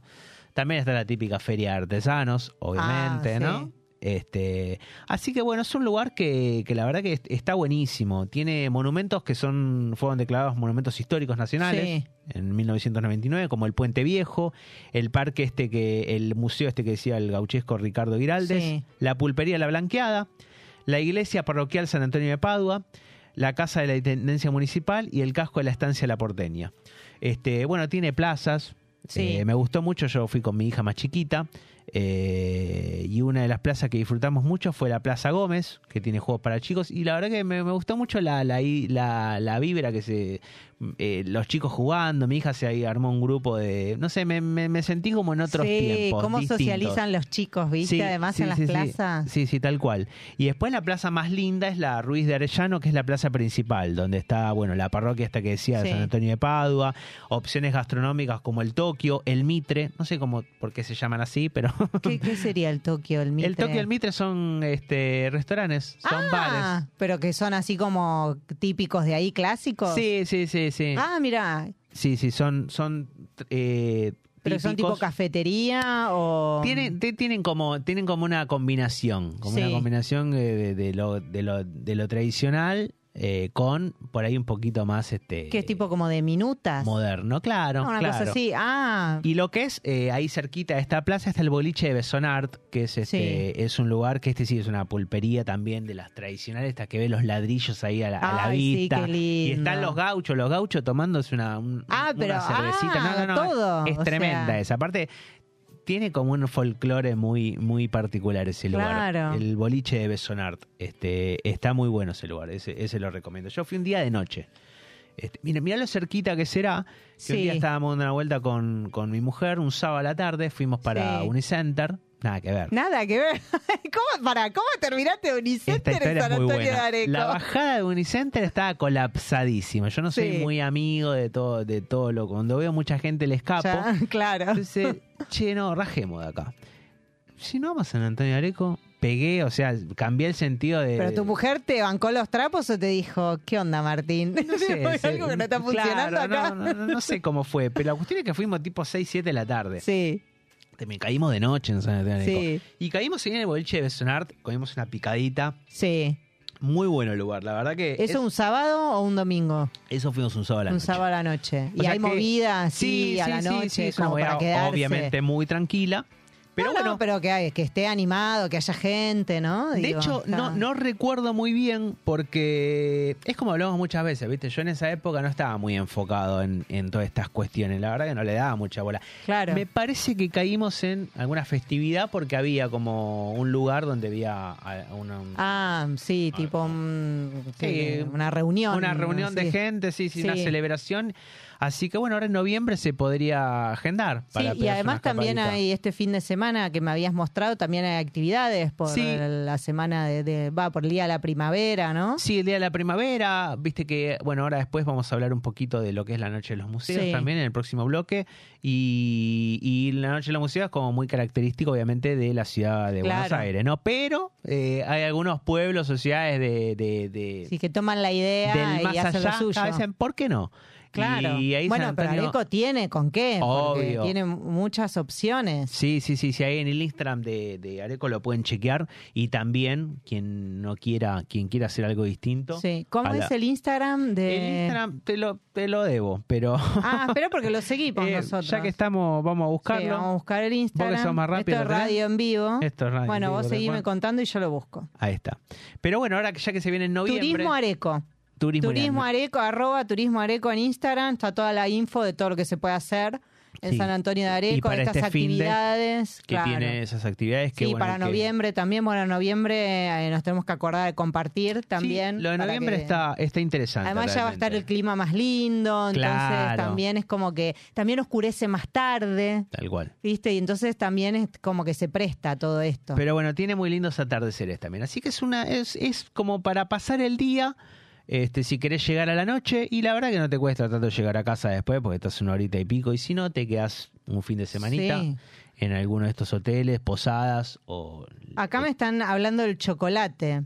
También está la típica feria de artesanos, obviamente,
Ah,
¿no? Este, así que bueno, es un lugar que, que la verdad que est- está buenísimo. Tiene monumentos que son fueron declarados monumentos históricos nacionales
Sí.
en 1999, como el Puente Viejo, el parque este que, el museo este que decía el gauchesco Ricardo Giraldes,
Sí.
la pulpería La Blanqueada, la iglesia parroquial San Antonio de Padua, la casa de la Intendencia Municipal y el casco de la estancia La Porteña. Este, bueno, tiene plazas.
Sí.
eh, me gustó mucho, yo fui con mi hija más chiquita. Eh, y una de las plazas que disfrutamos mucho fue la Plaza Gómez, que tiene juegos para chicos. Y la verdad que me, gustó mucho la, la, la, la vibra que se. Eh, los chicos jugando. Mi hija se ahí armó un grupo de. No sé, me, me, me sentí como en otros
sí,
tiempos.
cómo
distintos.
socializan los chicos, ¿viste?
Sí,
Además
sí,
en las plazas.
Sí, sí, tal cual. Y después la plaza más linda es la Ruiz de Arellano, que es la plaza principal, donde está, bueno, la parroquia esta que decía. San Antonio de Padua, opciones gastronómicas como el Tokio, el Mitre, no sé cómo, por qué se llaman así, pero [LAUGHS]
¿Qué, qué sería el Tokio, el Mitre?
el Tokio y el Mitre son este restaurantes, son
ah,
bares.
pero que son así como típicos de ahí, clásicos.
Sí, sí, sí, sí.
Ah, mira,
Sí, sí, son, son eh,
pero son tipo cafetería o...
Tienen, te- tienen como tienen como una combinación, como
Sí.
una combinación de, de- de lo, de, lo, de lo tradicional eh, con por ahí un poquito más este
que es tipo como de minutas.
moderno, claro,
una
claro.
cosa así. Ah,
Y lo que es eh, ahí cerquita de esta plaza está el boliche de Besonart, que es este es un lugar que este sí es una pulpería también de las tradicionales, estas que ve los ladrillos ahí a la, a la
Ay, sí,
vista.
qué
Y están
lindo.
los gauchos, los gauchos tomándose una, un-
Ah,
una
pero-
cervecita.
ah,
no, no, no,
todo,
es tremenda
sea.
esa. Aparte, tiene como un folclore muy, muy particular ese lugar.
Claro.
El boliche de Besonart. Este, está muy bueno ese lugar, ese, ese lo recomiendo. Yo fui un día de noche. Este, mira, mira lo cerquita que será. Que un
Sí.
día estábamos dando una vuelta con, con mi mujer, un sábado a la tarde, fuimos para
Sí.
Unicenter. Nada que ver.
nada que ver. [LAUGHS] ¿Cómo, para, ¿Cómo terminaste
Esta
Unicenter en San
muy
Antonio de. Areco?
La bajada de Unicenter estaba colapsadísima. Yo no soy
Sí.
muy amigo de todo, de todo lo. Cuando veo mucha gente le escapo.
Ya, [LAUGHS] claro.
Entonces, che, no, rajemos de acá. Si no vamos a San Antonio de Areco, pegué, o sea, cambié el sentido de.
¿Pero tu mujer te bancó los trapos o te dijo, qué onda, Martín? [LAUGHS]
No sé,
¿Hay
se-
algo que no está funcionando
claro,
acá?
No, no, no sé cómo fue, pero la cuestión es que fuimos tipo 6, 7 de la tarde.
Sí,
Me caímos de noche en San Antonio
sí,
Y caímos en el boliche de Besonart, comimos una picadita.
sí.
Muy bueno el lugar, la verdad que.
¿Eso
es-
un sábado o un domingo?
eso fuimos un sábado a la
un
noche.
sábado a la noche.
O
y hay
que-
movida así a la noche, como para quedarse.
obviamente muy tranquila. Pero
No,
bueno,
no, pero que, hay- que esté animado, que haya gente, ¿no?
de hecho,
está-
no, no recuerdo muy bien porque es como hablamos muchas veces, ¿viste? Yo en esa época no estaba muy enfocado en, en todas estas cuestiones, la verdad que no le daba mucha bola.
Claro.
Me parece que caímos en alguna festividad porque había como un lugar donde había una, un-
Ah, sí, tipo un-
Sí,
sí, una reunión.
una reunión de gente, sí, sí, una celebración. Así que bueno, ahora en noviembre se podría agendar.
Sí,
Para
y
pegarse
además también hay este fin de semana que me habías mostrado, también hay actividades por
Sí.
la semana de, de- va, por el día de la primavera, ¿no?
Sí, el día de la primavera, viste que, bueno, ahora después vamos a hablar un poquito de lo que es la Noche de los Museos
Sí.
también en el próximo bloque. Y, y la Noche de los Museos es como muy característico, obviamente, de la ciudad de Buenos. Aires, ¿no? Pero eh, hay algunos pueblos, sociedades de, de, de-
Sí, que toman la idea
del más
y hacen
allá,
lo suyo.
¿por qué no?
Claro.
Y ahí
bueno,
San
pero Areco tiene con qué, porque
Obvio.
tiene muchas opciones.
Sí, sí, sí, sí, ahí en el Instagram de, de Areco lo pueden chequear y también quien no quiera, quien quiera hacer algo distinto.
Sí. ¿Cómo
la-
es el Instagram de...?
El Instagram te lo, te lo debo, pero
Ah, [LAUGHS] espera porque lo seguimos
eh,
nosotros.
ya que estamos, vamos a
Sí,
buscarlo.
vamos a buscar el Instagram.
sos más rápido,
Esto es radio en vivo.
Esto es radio en
bueno,
vivo,
vos seguime contando y yo lo busco.
Ahí está. Pero bueno, ahora que ya que se viene en noviembre.
Turismo Areco.
Turismo,
Turismo Areco, arroba Turismo Areco en Instagram. Está toda la info de todo lo que se puede hacer en
Sí.
San Antonio de Areco, estas
este
actividades.
que
claro.
tiene esas actividades que
Sí,
bueno,
para
que-
noviembre también. Bueno, en noviembre eh, nos tenemos que acordar de compartir también.
Sí, lo de noviembre
que-
está, está interesante.
Además ya va a estar el clima más lindo, entonces
Claro.
también es como que también oscurece más tarde,
Tal cual.
¿viste? Y entonces también es como que se presta todo esto.
Pero bueno, tiene muy lindos atardeceres también. Así que es una, es, es como para pasar el día Este, si querés llegar a la noche, y la verdad que no te cuesta tanto llegar a casa después, porque estás una horita y pico, y si no, te quedas un fin de semanita
Sí.
en alguno de estos hoteles, posadas o...
Acá me están hablando del chocolate.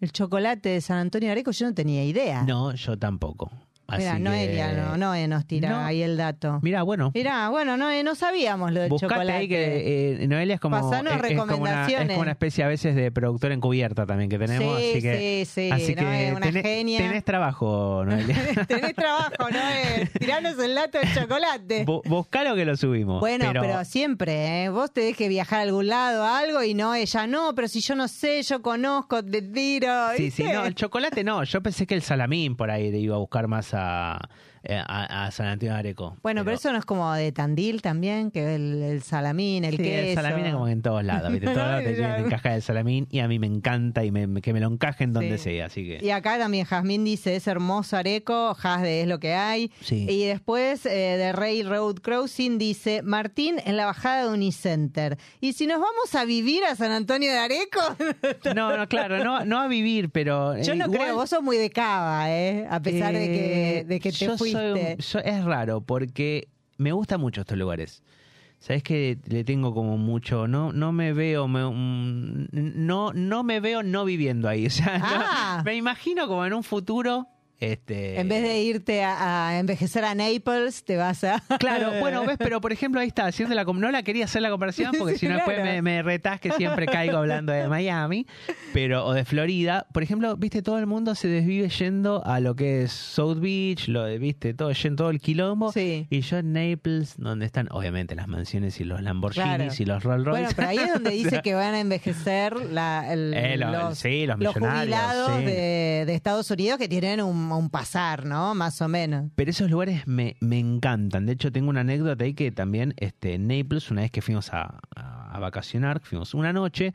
El chocolate de San Antonio de Areco, yo no tenía idea.
No, yo tampoco.
Mira,
que-
Noelia no, Noé nos tira
No.
ahí el dato.
Mira, bueno,
Mirá, bueno, no, no sabíamos lo del
Buscate
chocolate.
ahí que eh, Noelia es como,
Pasanos
es, es como una, es
recomendaciones.
como una especie a veces de productor encubierta también que tenemos.
Sí,
así que,
sí, sí,
así
no,
que
una
tenés,
genia. [LAUGHS]
tenés trabajo, Noelia.
Tenés trabajo, ¿no? Tiranos el dato del chocolate.
Bu- Buscalo que lo subimos.
Bueno, pero,
pero,
siempre, ¿eh? Vos te dejes viajar a algún lado, algo, y no, ella no, pero si yo no sé, yo conozco, te tiro.
Sí, sí, no, el chocolate no. Yo pensé que el salamín por ahí iba a buscar más a, eh, a, a San Antonio de Areco.
Bueno, pero eso no es como de Tandil también, que el, el salamín, el
Sí,
queso.
el salamín es como que en todos lados, ¿viste? En [LAUGHS] todos lados te quieren encajar el salamín y a mí me encanta y me- que me lo encajen donde
Sí.
sea, así que...
Y acá también Jazmín dice, es hermoso Areco, Jazde es lo que hay.
Sí.
Y después eh, de Railroad Crossing dice, Martín en la bajada de Unicenter. Y si nos vamos a vivir a San Antonio de Areco, [LAUGHS]
No, no, claro, no, no a vivir, pero... eh,
yo no
igual-
creo, vos sos muy de cava, ¿eh? A pesar de, que,
Eh,
de que te
soy
fuiste.
un- yo- es raro porque me gustan mucho estos lugares. Sabes que le tengo como mucho, no, no me veo, me- mm, no, no me veo no viviendo ahí. [LAUGHS] O sea, no-
Ah.
me imagino como en un futuro, este,
En vez de irte a, a envejecer a Naples, te vas a... [LAUGHS]
Claro, bueno, ves, pero por ejemplo ahí está, haciendo la no la quería hacer la comparación [LAUGHS] porque
Sí,
si no después me, me retás que siempre caigo hablando de Miami, pero o de Florida. Por ejemplo, viste, todo el mundo se desvive yendo a lo que es South Beach, lo de, viste, todo, yendo todo el quilombo.
Sí.
Y yo en Naples, donde están obviamente las mansiones y los Lamborghinis
Claro.
y los Rolls Royce.
Bueno, pero ahí es donde [LAUGHS] dice que van a envejecer la, el-
Eh, lo-
los,
sí, los
jubilados
sí.
de, de Estados Unidos que tienen un, un pasar, ¿no? Más o menos.
Pero esos lugares me, me encantan. De hecho, tengo una anécdota ahí que también este, Naples, una vez que fuimos a- a vacacionar, fuimos una noche,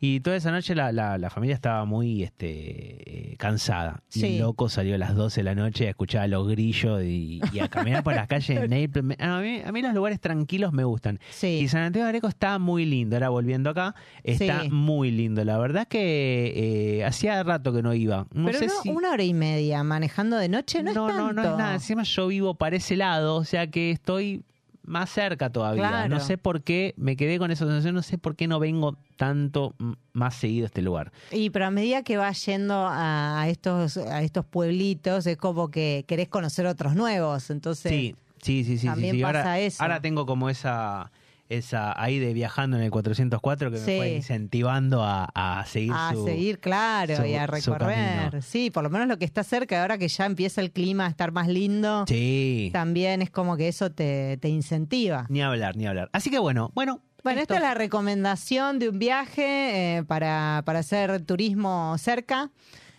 y toda esa noche la, la- la familia estaba muy este, eh, cansada. Y
Sí.
el loco salió a las 12 de la noche a escuchar a los grillos y, y a caminar por las calles de [LAUGHS] Naples. A mí, a mí los lugares tranquilos me gustan.
Sí.
Y San Antonio de Areco está muy lindo. Ahora volviendo acá, está
Sí.
muy lindo. La verdad que eh, hacía rato que no iba. No
pero
sé
no,
si...
una hora y media manejando de noche no,
No,
es
no,
tanto.
no es nada. Encima yo vivo para ese lado, o sea que estoy más cerca todavía.
Claro.
No sé por qué, me quedé con esa sensación, no sé por qué no vengo tanto más seguido a este lugar.
Y pero a medida que vas yendo a, a estos a estos pueblitos es como que querés conocer otros nuevos, entonces
Sí, sí, sí, sí.
También
sí, sí.
pasa
ahora,
eso.
ahora tengo como esa esa ahí de viajando en el 404 que
Sí.
me fue incentivando a, a seguir
a
su-
seguir, claro,
su-
y a recorrer. Sí, por lo menos lo que está cerca, ahora que ya empieza el clima a estar más lindo,
Sí.
también es como que eso te, te incentiva.
Ni hablar, ni hablar. Así que bueno, bueno.
Bueno,
esto-
esta es la recomendación de un viaje eh, para, para hacer turismo cerca.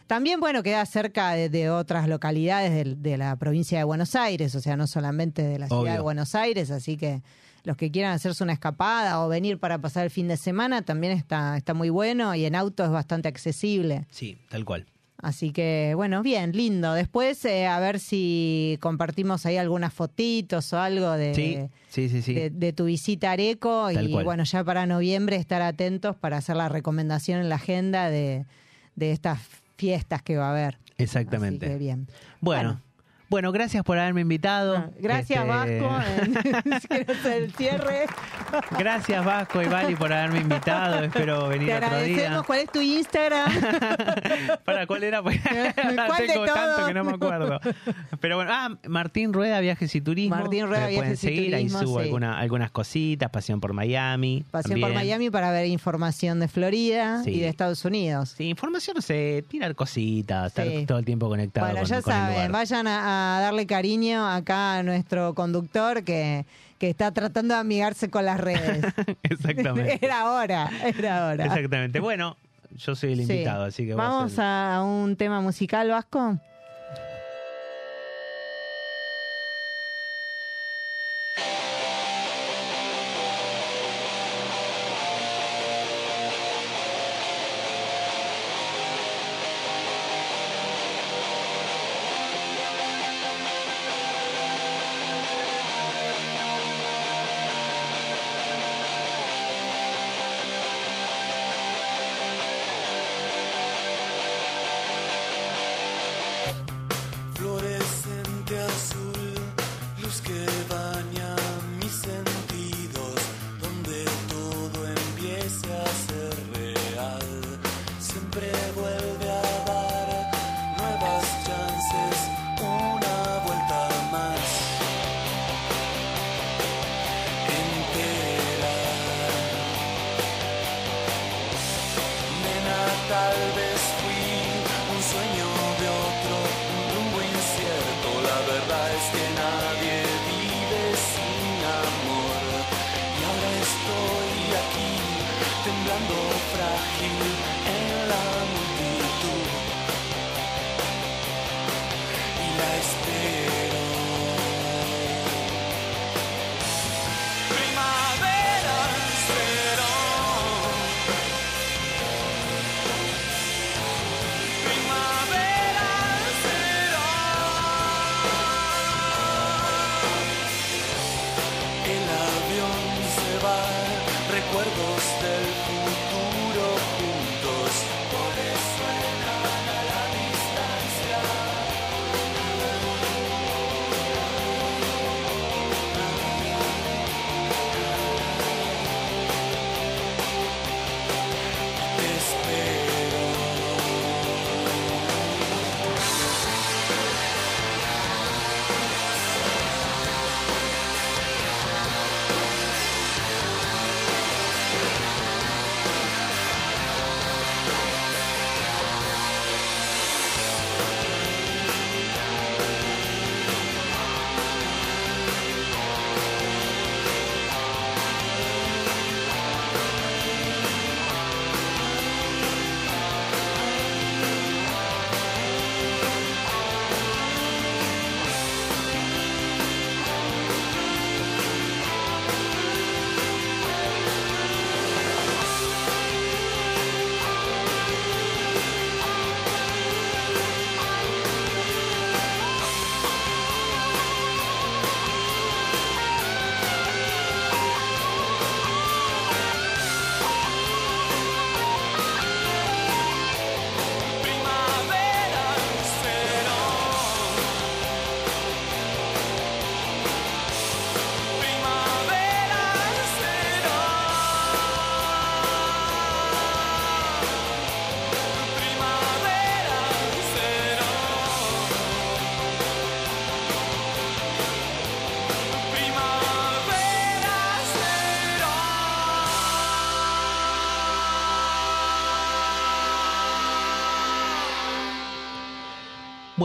También, bueno, queda cerca de, de otras localidades de, la provincia de Buenos Aires, o sea, no solamente de la ciudad
Obvio.
de Buenos Aires, así que los que quieran hacerse una escapada o venir para pasar el fin de semana también está, está muy bueno y en auto es bastante accesible.
Sí, tal cual.
Así que, bueno, bien, lindo. Después, eh, a ver si compartimos ahí algunas fotitos o algo de,
Sí, sí, sí, sí.
de, de tu visita a Areco
Tal
y
cual.
bueno, ya para noviembre estar atentos para hacer la recomendación en la agenda de, de estas fiestas que va a haber.
Exactamente.
Así que bien.
Bueno, bueno, gracias por haberme invitado.
Ah, Gracias,
Este,
Vasco. [LAUGHS] [LAUGHS] Querés el cierre.
Gracias Vasco y Vali por haberme invitado. Espero venir
Te
otro
agradecemos.
día.
¿Cuál es tu Instagram? [LAUGHS]
¿Para cuál era? Pues,
¿Cuál de
tengo tanto que no me acuerdo. Pero bueno, ah, Martín Rueda Viajes y Turismo.
Martín Rueda,
pueden
Viajes y
seguir,
Turismo,
ahí subo
sí.
alguna- algunas cositas, Pasión por Miami.
Pasión por. Miami para ver información de Florida
Sí.
y de Estados Unidos.
Sí, información, no sé, tirar cositas, estar
Sí.
todo el tiempo conectado
Bueno,
con,
ya
con
saben, vayan a, a darle cariño acá a nuestro conductor que, que está tratando de amigarse con las redes. [LAUGHS]
Exactamente.
era hora, era hora.
Exactamente. Bueno, yo soy el
Sí.
invitado, así que voy a
Vamos
hacer-
a un tema musical, Vasco.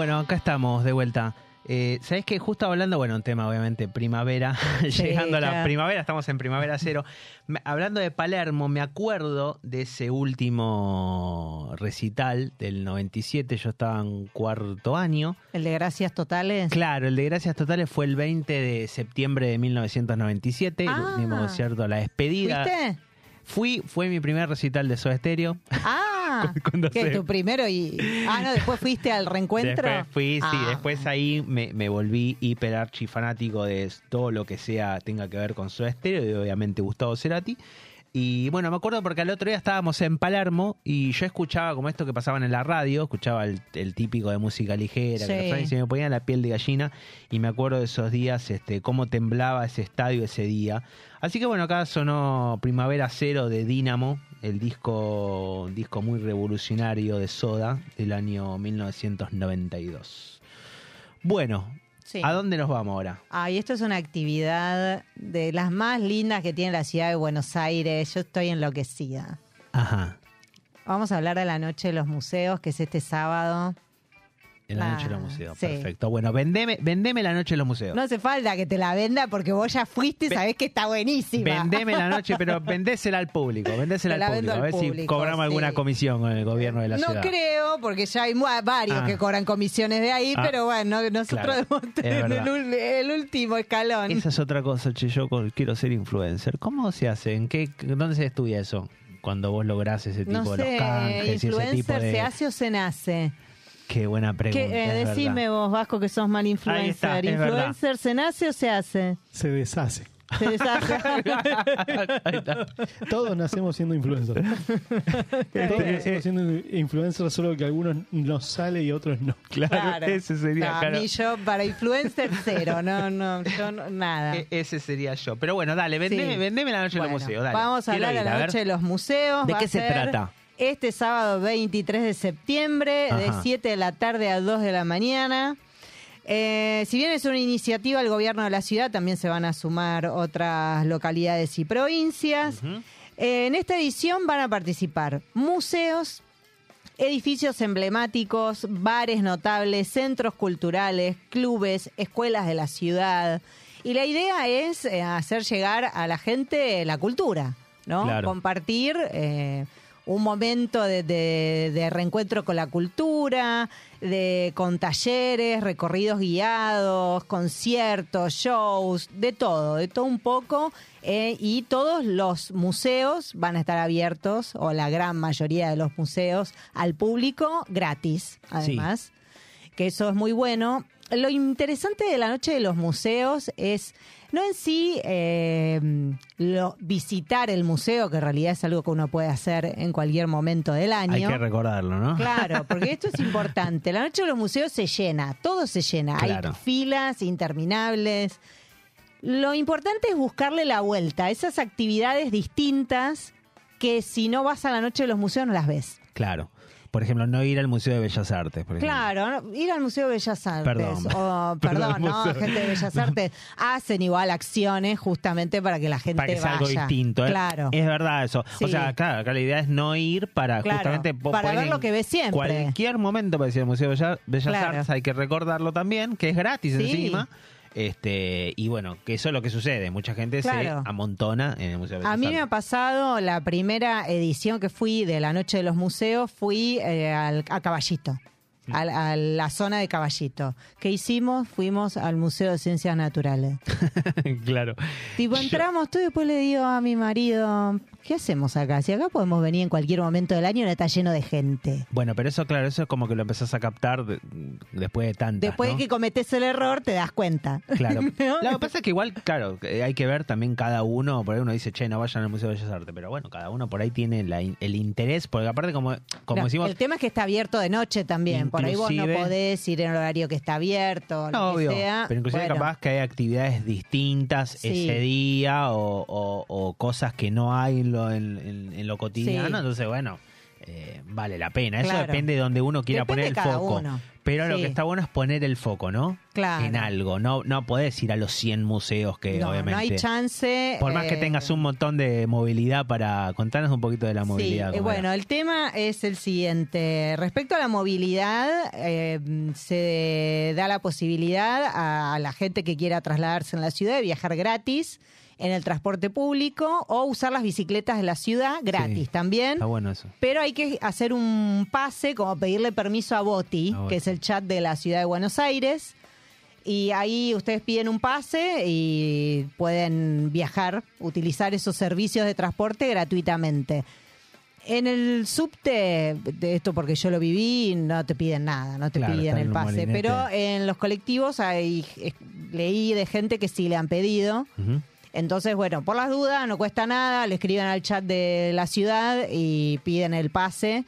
Bueno, acá estamos de vuelta. Eh, ¿Sabés que justo hablando, bueno, un tema obviamente primavera, [LAUGHS] llegando a la primavera, estamos en primavera cero. Hablando de Palermo, me acuerdo de ese último recital del 97, yo estaba en cuarto año.
El de Gracias Totales.
Claro, el de Gracias Totales fue el 20 de septiembre de 1997,
Ah.
el último concierto, la despedida.
¿Fuiste?
Fui, fue mi primer recital de Soda Stereo.
Ah,
Cuando
que
se-
tu primero y... Ah, no, después fuiste al reencuentro.
Después fui, sí,
Ah.
después ahí me, me volví hiper archi fanático de todo lo que sea, tenga que ver con Soda Stereo y obviamente Gustavo Cerati. Y bueno, me acuerdo porque al otro día estábamos en Palermo y yo escuchaba como esto que pasaban en la radio, escuchaba el, el típico de música ligera, que
Sí.
traen, y se me ponía la piel de gallina y me acuerdo de esos días, este, cómo temblaba ese estadio ese día. Así que bueno, acá sonó Primavera Cero de Dínamo, el disco, un disco muy revolucionario de Soda del año 1992. Bueno,
Sí.
¿a dónde nos vamos ahora?
Ay, esto es una actividad de las más lindas que tiene la ciudad de Buenos Aires. Yo estoy enloquecida.
Ajá,
Vamos a hablar de la noche de los museos, que es este sábado.
En la
Ah,
noche de los museos.
sí.
Perfecto. Bueno, vendeme, vendeme la noche de los museos.
No hace falta que te la venda porque vos ya fuiste y sabés que está buenísima.
Vendeme la noche, pero [LAUGHS] vendésela al público, vendésela al público. A
al
ver si
público,
cobramos alguna comisión con el gobierno de la
no
ciudad.
creo, porque ya hay varios
Ah.
que cobran comisiones de ahí,
Ah.
pero bueno, nosotros
Claro,
debemos el, el último escalón.
Esa es otra cosa, che, yo quiero ser influencer. ¿Cómo se hace? ¿En qué, ¿Dónde se estudia eso? Cuando vos lográs ese tipo
no
de
sé,
los canjes y ese tipo
influencer
de...
se hace o se nace.
Qué buena pregunta.
¿Qué, eh, decime
verdad.
vos, Vasco, que sos mal
está,
influencer.
verdad.
¿Influencer se nace o se hace?
Se deshace.
Se deshace. [LAUGHS]
Todos nacemos siendo influencers. [LAUGHS] Todos nacemos siendo influencers, solo que algunos nos sale y otros no.
Claro, ese sería.
No,
claro.
A mí yo, para influencer, cero. No, no, yo no- nada.
E- ese sería yo. Pero bueno, dale, vendeme,
Sí.
vendeme la noche
Bueno,
en los museos. Dale.
Vamos a
Quiero
hablar de la noche de los museos.
¿De qué se
ser
trata?
Este sábado 23 de septiembre, de
Ajá.
7 de la tarde a 2 de la mañana. Eh, si bien es una iniciativa del gobierno de la ciudad, también se van a sumar otras localidades y provincias. Eh, en esta edición van a participar museos, edificios emblemáticos, bares notables, centros culturales, clubes, escuelas de la ciudad. Y la idea es eh, hacer llegar a la gente la cultura, ¿no?
Claro.
Compartir eh, un momento de, de- de reencuentro con la cultura, de con talleres, recorridos guiados, conciertos, shows, de todo, de todo un poco. eh, y todos los museos van a estar abiertos, o la gran mayoría de los museos, al público gratis, además que eso es muy bueno. Lo interesante de la noche de los museos es no en sí eh, lo, visitar el museo, que en realidad es algo que uno puede hacer en cualquier momento del año.
Hay que recordarlo, ¿no?
Claro, [LAUGHS] porque esto es importante. La noche de los museos se llena, todo se llena.
Claro.
Hay filas interminables. Lo importante es buscarle la vuelta, esas actividades distintas que si no vas a la noche de los museos no las ves.
Claro. Por ejemplo, no ir al Museo de Bellas Artes. Por.
Claro, ¿no? ir al Museo de Bellas Artes.
Perdón.
o- [LAUGHS]
Perdón,
perdón, no, gente de Bellas Artes hacen igual acciones justamente para que la gente
Para que sea
vaya.
algo distinto. ¿eh?
Claro.
Es verdad eso.
Sí.
O sea, claro, acá la idea es no ir para
Claro,
justamente...
para ver lo que ves siempre.
Cualquier momento para decir el Museo de Bellas, Bellas
Claro.
Artes hay que recordarlo también, que es gratis
Sí.
encima. Este, y bueno, que eso es lo que sucede. Mucha gente
Claro.
se amontona en el Museo de
A mí me ha pasado la primera edición que fui de la Noche de los Museos, fui eh, al- a Caballito,
Mm.
a, a la zona de Caballito. ¿Qué hicimos? Fuimos al Museo de Ciencias Naturales. [LAUGHS]
claro.
Tipo, entramos, tú y después le digo a mi marido, ¿qué hacemos acá? Si acá podemos venir en cualquier momento del año no está lleno de gente.
Bueno, pero eso, claro, eso es como que lo empezás a captar de- después de tantas,
Después
¿no?
de que cometes el error, te das cuenta.
Claro. [LAUGHS]
¿No?
Lo que pasa es que igual, claro, eh, hay que ver también cada uno, por ahí uno dice, che, no vayan al Museo de Bellas Artes, pero bueno, cada uno por ahí tiene la el interés, porque aparte como, como
No,
decimos,
el tema es que está abierto de noche también. Por ahí vos no podés ir en el horario que está abierto, lo
obvio,
que sea.
pero inclusive
Bueno,
capaz que hay actividades distintas
Sí.
ese día o, o- o cosas que no hay en lo, en, en- en lo cotidiano,
Sí.
entonces bueno, eh, vale la pena. Eso
Claro.
depende de donde uno quiera
Depende
poner el foco.
uno.
Pero lo que está bueno es poner el foco, ¿no?
Claro.
En algo. No, no podés ir a los 100 museos que
no,
obviamente...
no hay chance.
Por más que
eh,
tengas un montón de movilidad para contarnos un poquito de la movilidad.
Sí, eh, bueno, el tema es el siguiente. Respecto a la movilidad, eh, se da la posibilidad a la gente que quiera trasladarse en la ciudad de viajar gratis en el transporte público o usar las bicicletas de la ciudad gratis
Sí,
también.
Está bueno eso.
Pero hay que hacer un pase, como pedirle permiso a Boti,
A
que es el chat de la ciudad de Buenos Aires. Y ahí ustedes piden un pase y pueden viajar, utilizar esos servicios de transporte gratuitamente. En el subte, de esto porque yo lo viví, no te piden nada, no te
Claro,
piden el pase. Pero en los colectivos hay, leí de gente que sí le han pedido.
Ujú.
Entonces, bueno, por las dudas, no cuesta nada, le escriben al chat de la ciudad y piden el pase.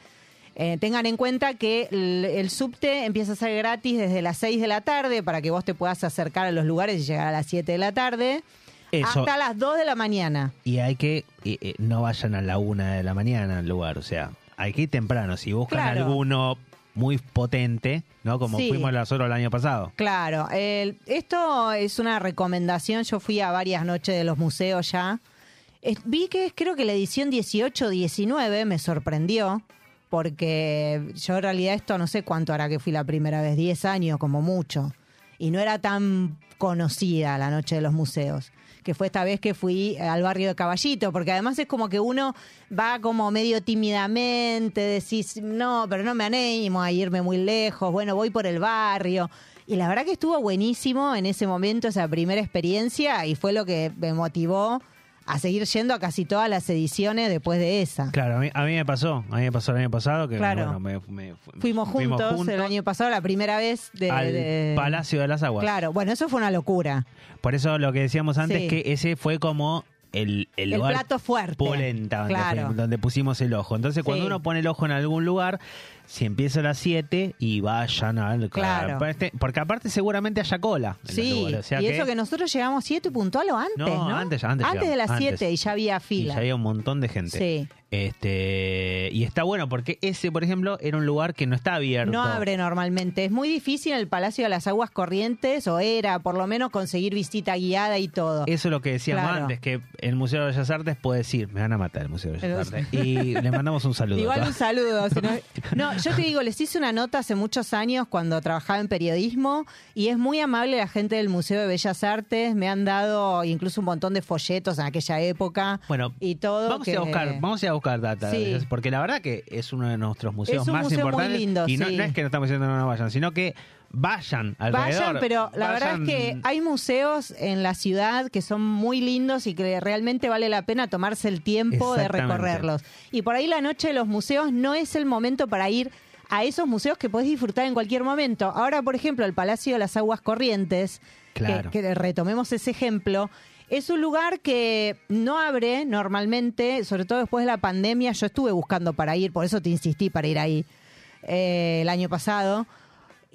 Eh, tengan en cuenta que el, el subte empieza a ser gratis desde las 6 de la tarde para que vos te puedas acercar a los lugares y llegar a las 7 de la tarde.
Eso.
Hasta las 2 de la mañana.
Y hay que, eh, eh, no vayan a la una de la mañana al lugar, o sea, hay que ir temprano. Si buscan
Claro.
alguno muy potente, ¿no? Como
Sí.
fuimos nosotros el año pasado.
Claro, el- esto es una recomendación. Yo fui a varias noches de los museos ya. Es- vi que es- creo que la edición 18-19 me sorprendió, porque yo en realidad esto no sé cuánto hará que fui la primera vez, 10 años como mucho. Y no era tan conocida la noche de los museos que fue esta vez que fui al barrio de Caballito, porque además es como que uno va como medio tímidamente, decís, no, pero no me animo a irme muy lejos, bueno, voy por el barrio. Y la verdad que estuvo buenísimo en ese momento esa primera experiencia y fue lo que me motivó a seguir yendo a casi todas las ediciones después de esa.
Claro, a mí, a mí me pasó, a mí me pasó el año pasado que
Claro.
bueno, me- me- fu-
Fuimos juntos, el año pasado, la primera vez de,
al
de-
Palacio de las Aguas.
Claro, bueno, eso fue una locura.
Por eso lo que decíamos antes,
Sí.
que ese fue como el, el
El
lugar
plato fuerte.
polenta donde,
Claro.
donde pusimos el ojo. Entonces, cuando
Sí.
uno pone el ojo en algún lugar, si empieza a las 7 y vayan al
Claro.
Porque, porque aparte seguramente haya cola. en los
Sí,
lugares. O sea
y
que-
eso que nosotros llegamos 7 puntual o antes,
No,
¿no?
antes, antes
de
llegamos,
las
antes.
7 y ya había
Y
fila.
ya había un montón de gente.
Sí.
Este, y está bueno porque ese, por ejemplo, era un lugar que no está abierto.
No abre normalmente. Es muy difícil en el Palacio de las Aguas Corrientes, o era por lo menos conseguir visita guiada y todo.
Eso es lo que decíamos
Claro.
antes, que el Museo de Bellas Artes puede decir, me van a matar el Museo de Bellas
Pero-
Artes. Y le mandamos un saludo. a
Igual un saludo. si no- [LAUGHS] No, yo te digo, les hice una nota hace muchos años cuando trabajaba en periodismo y es muy amable la gente del Museo de Bellas Artes. Me han dado incluso un montón de folletos en aquella época
Bueno,
y todo.
Vamos a,
que-
a buscar, vamos a buscar data,
Sí.
porque la verdad que es uno de nuestros museos
Es un
más
museo muy
importantes.
lindo,
y no,
sí.
no es que no estamos diciendo no, no vayan, sino que vayan alrededor.
Vayan, pero la verdad es que hay museos en la ciudad que son muy lindos y que realmente vale la pena tomarse el tiempo de recorrerlos. Y por ahí la noche de los museos no es el momento para ir a esos museos que podés disfrutar en cualquier momento. Ahora, por ejemplo, el Palacio de las Aguas Corrientes, que-
Claro.
que, retomemos ese ejemplo, es un lugar que no abre normalmente, sobre todo después de la pandemia. Yo estuve buscando para ir, por eso te insistí para ir ahí eh, el año pasado.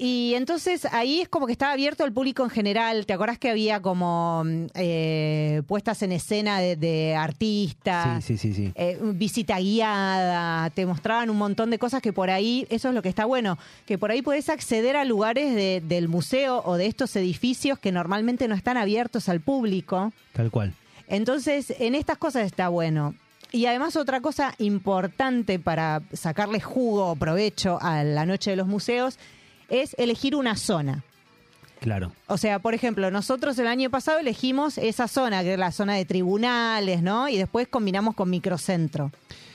Y entonces ahí es como que estaba abierto al público en general. ¿Te acordás que había como mm, eh, puestas en escena de, de artistas?
Sí, sí, sí, sí.
eh, visita guiada, te mostraban un montón de cosas que por ahí, eso es lo que está bueno, que por ahí podés acceder a lugares de- del museo o de estos edificios que normalmente no están abiertos al público.
Tal cual.
Entonces, en estas cosas está bueno. Y además otra cosa importante para sacarle jugo o provecho a la noche de los museos es elegir una zona.
Claro.
O sea, por ejemplo, nosotros el año pasado elegimos esa zona, que es la zona de tribunales, ¿no? Y después combinamos con microcentro.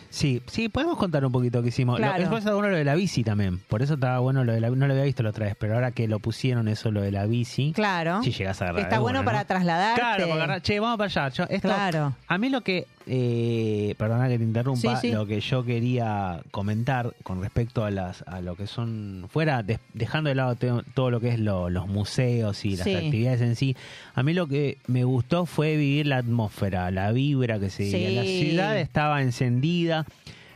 Sí, sí, podemos contar un poquito qué hicimos. Lo-
Claro.
después está bueno lo de la bici también. Por eso estaba bueno lo de la No lo había visto la otra vez, pero ahora que lo pusieron eso, lo de la bici.
Claro.
Si llegas a agarrar
Está bueno
¿no?
para trasladarte.
Claro, para agarrar. Che, vamos para allá. Yo- esto-
Claro.
A mí lo que. Eh, perdona que te interrumpa.
Sí, sí.
Lo que yo quería comentar con respecto a las a lo que son. Fuera, de- dejando de lado te- todo lo que es lo- los museos y las
Sí.
actividades en sí. A mí lo que me gustó fue vivir la atmósfera, la vibra que se vivía. La ciudad estaba encendida.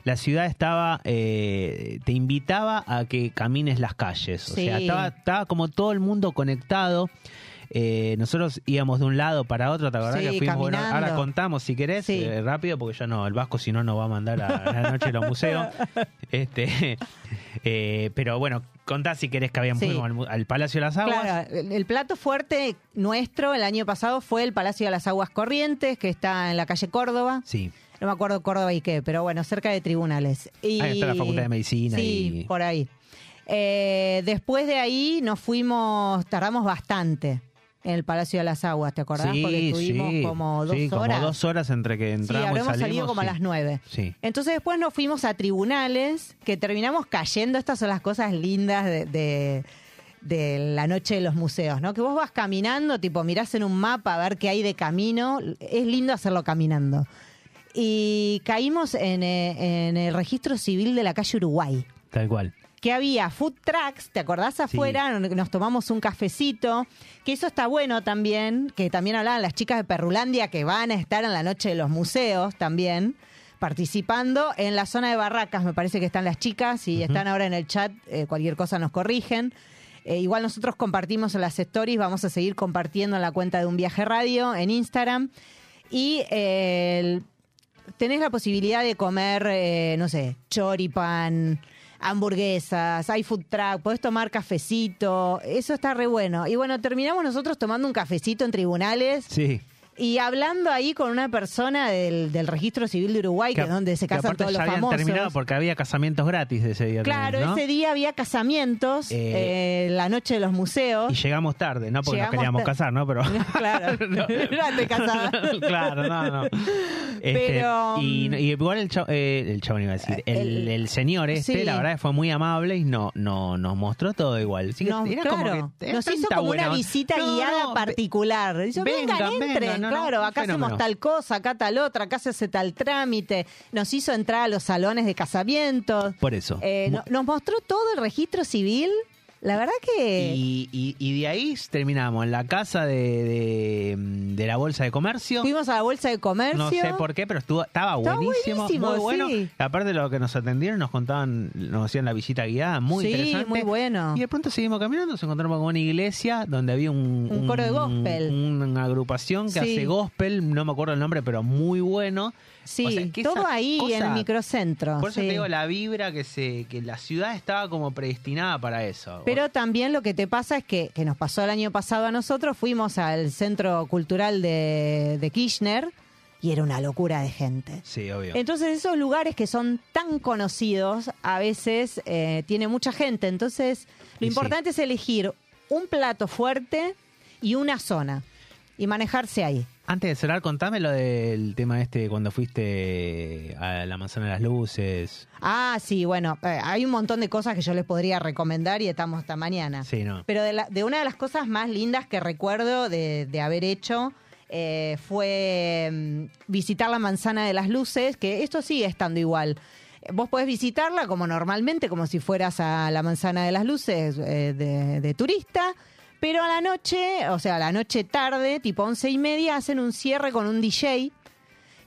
La ciudad estaba, eh, te invitaba a que camines las calles. O sea, estaba, estaba como todo el mundo conectado. Eh, nosotros íbamos de un lado para otro, ¿te acordás
Sí,
que fuimos? Bueno, ahora contamos si querés,
Sí.
eh, rápido, porque ya no, el Vasco si no nos va a mandar a, a la noche de los museos. [LAUGHS] Este, eh, pero bueno, contá si querés que habíamos
Sí.
al, Palacio de las Aguas.
Claro, el, el plato fuerte nuestro el año pasado fue el Palacio de las Aguas Corrientes, que está en la calle Córdoba.
Sí.
No me acuerdo Córdoba y qué, pero bueno, cerca de tribunales. Y,
Ahí está la Facultad de Medicina
Sí,
y-
por ahí. Eh, después de ahí nos fuimos, tardamos bastante en el Palacio de las Aguas, ¿te acordás? Porque estuvimos
sí.
como dos
Sí, como
horas.
dos horas entre que
sí,
entramos y
habremos
salimos.
salido como
sí.
a las nueve.
Sí.
Entonces después nos fuimos a tribunales, que terminamos cayendo. Estas son las cosas lindas de, de- de la noche de los museos, ¿no? Que vos vas caminando, tipo mirás en un mapa a ver qué hay de camino. Es lindo hacerlo caminando. Y caímos en, eh, en el registro civil de la calle Uruguay.
Tal cual.
Que había food trucks, ¿te acordás afuera? Nos tomamos un cafecito, que eso está bueno también, que también hablaban las chicas de Perrulandia que van a estar en la noche de los museos también, participando en la zona de barracas, me parece que están las chicas y están ahora en el chat, eh, cualquier cosa nos corrigen. Eh, igual nosotros compartimos en las stories, vamos a seguir compartiendo en la cuenta de un viaje radio en Instagram. Y eh, el- tenés la posibilidad de comer, no sé, choripan, hamburguesas, hay food truck, podés tomar cafecito, eso está re bueno. Y bueno, terminamos nosotros tomando un cafecito en tribunales
Sí.
Y hablando ahí con una persona del, del registro civil de Uruguay, que, es donde se
que
casan todos
ya
los
habían
famosos.
terminado porque había casamientos gratis ese día.
Claro,
también, ¿no?
ese día había casamientos,
Eh,
eh, la noche de los museos.
Y llegamos tarde, no porque nos queríamos casar, ¿no? Pero. [LAUGHS]
claro, [LAUGHS]
No. [LAUGHS]
casada.
claro, no, no. Este,
Pero,
y,
mm,
y igual el chavo, el chabón iba a decir, el,
El-
el señor este,
sí.
la verdad que fue muy amable y no, no nos mostró todo igual. Así que
Nos-
era
claro,
como que,
nos hizo como
buena
una visita
No,
guiada
no,
particular.
Venga, venga,
entren,
no, no,
claro, acá
fenómeno.
hacemos tal cosa, acá tal otra, acá se hace tal trámite. Nos hizo entrar a los salones de casamientos.
Por eso.
Eh, nos mostró todo el registro civil. La verdad que...
y, y, y de ahí terminamos en la casa de, de, de la Bolsa de Comercio.
Fuimos a la Bolsa de Comercio.
No sé por qué, pero estuvo, estaba buenísimo,
buenísimo,
muy bueno.
sí.
Aparte de lo que nos atendieron, nos contaban, nos hacían la visita guiada, muy
Sí,
interesante.
muy bueno.
Y de pronto seguimos caminando, nos encontramos con una iglesia donde había un,
Un coro de gospel.
una agrupación que
Sí.
hace gospel, no me acuerdo el nombre, pero muy bueno.
Sí,
O sea, que
todo ahí en el microcentro.
Por eso
sí.
te digo la vibra que se que la ciudad estaba como predestinada para eso.
Pero también lo que te pasa es que, que nos pasó el año pasado a nosotros, fuimos al Centro Cultural de, de Kirchner, y era una locura de gente.
Sí, obvio.
Entonces esos lugares que son tan conocidos a veces eh, tiene mucha gente. Entonces lo
Y sí.
importante es elegir un plato fuerte y una zona y manejarse ahí.
Antes de cerrar, contame lo del tema este cuando fuiste a la manzana de las luces.
Ah, sí, bueno, eh, hay un montón de cosas que yo les podría recomendar y estamos hasta mañana.
Sí, ¿no?
Pero de, la- de una de las cosas más lindas que recuerdo de, de haber hecho eh, fue mm, visitar la manzana de las luces, que esto sigue estando igual. Vos podés visitarla como normalmente, como si fueras a la manzana de las luces eh, de, de turista, pero a la noche, o sea, a la noche tarde, tipo once y media, hacen un cierre con un DJ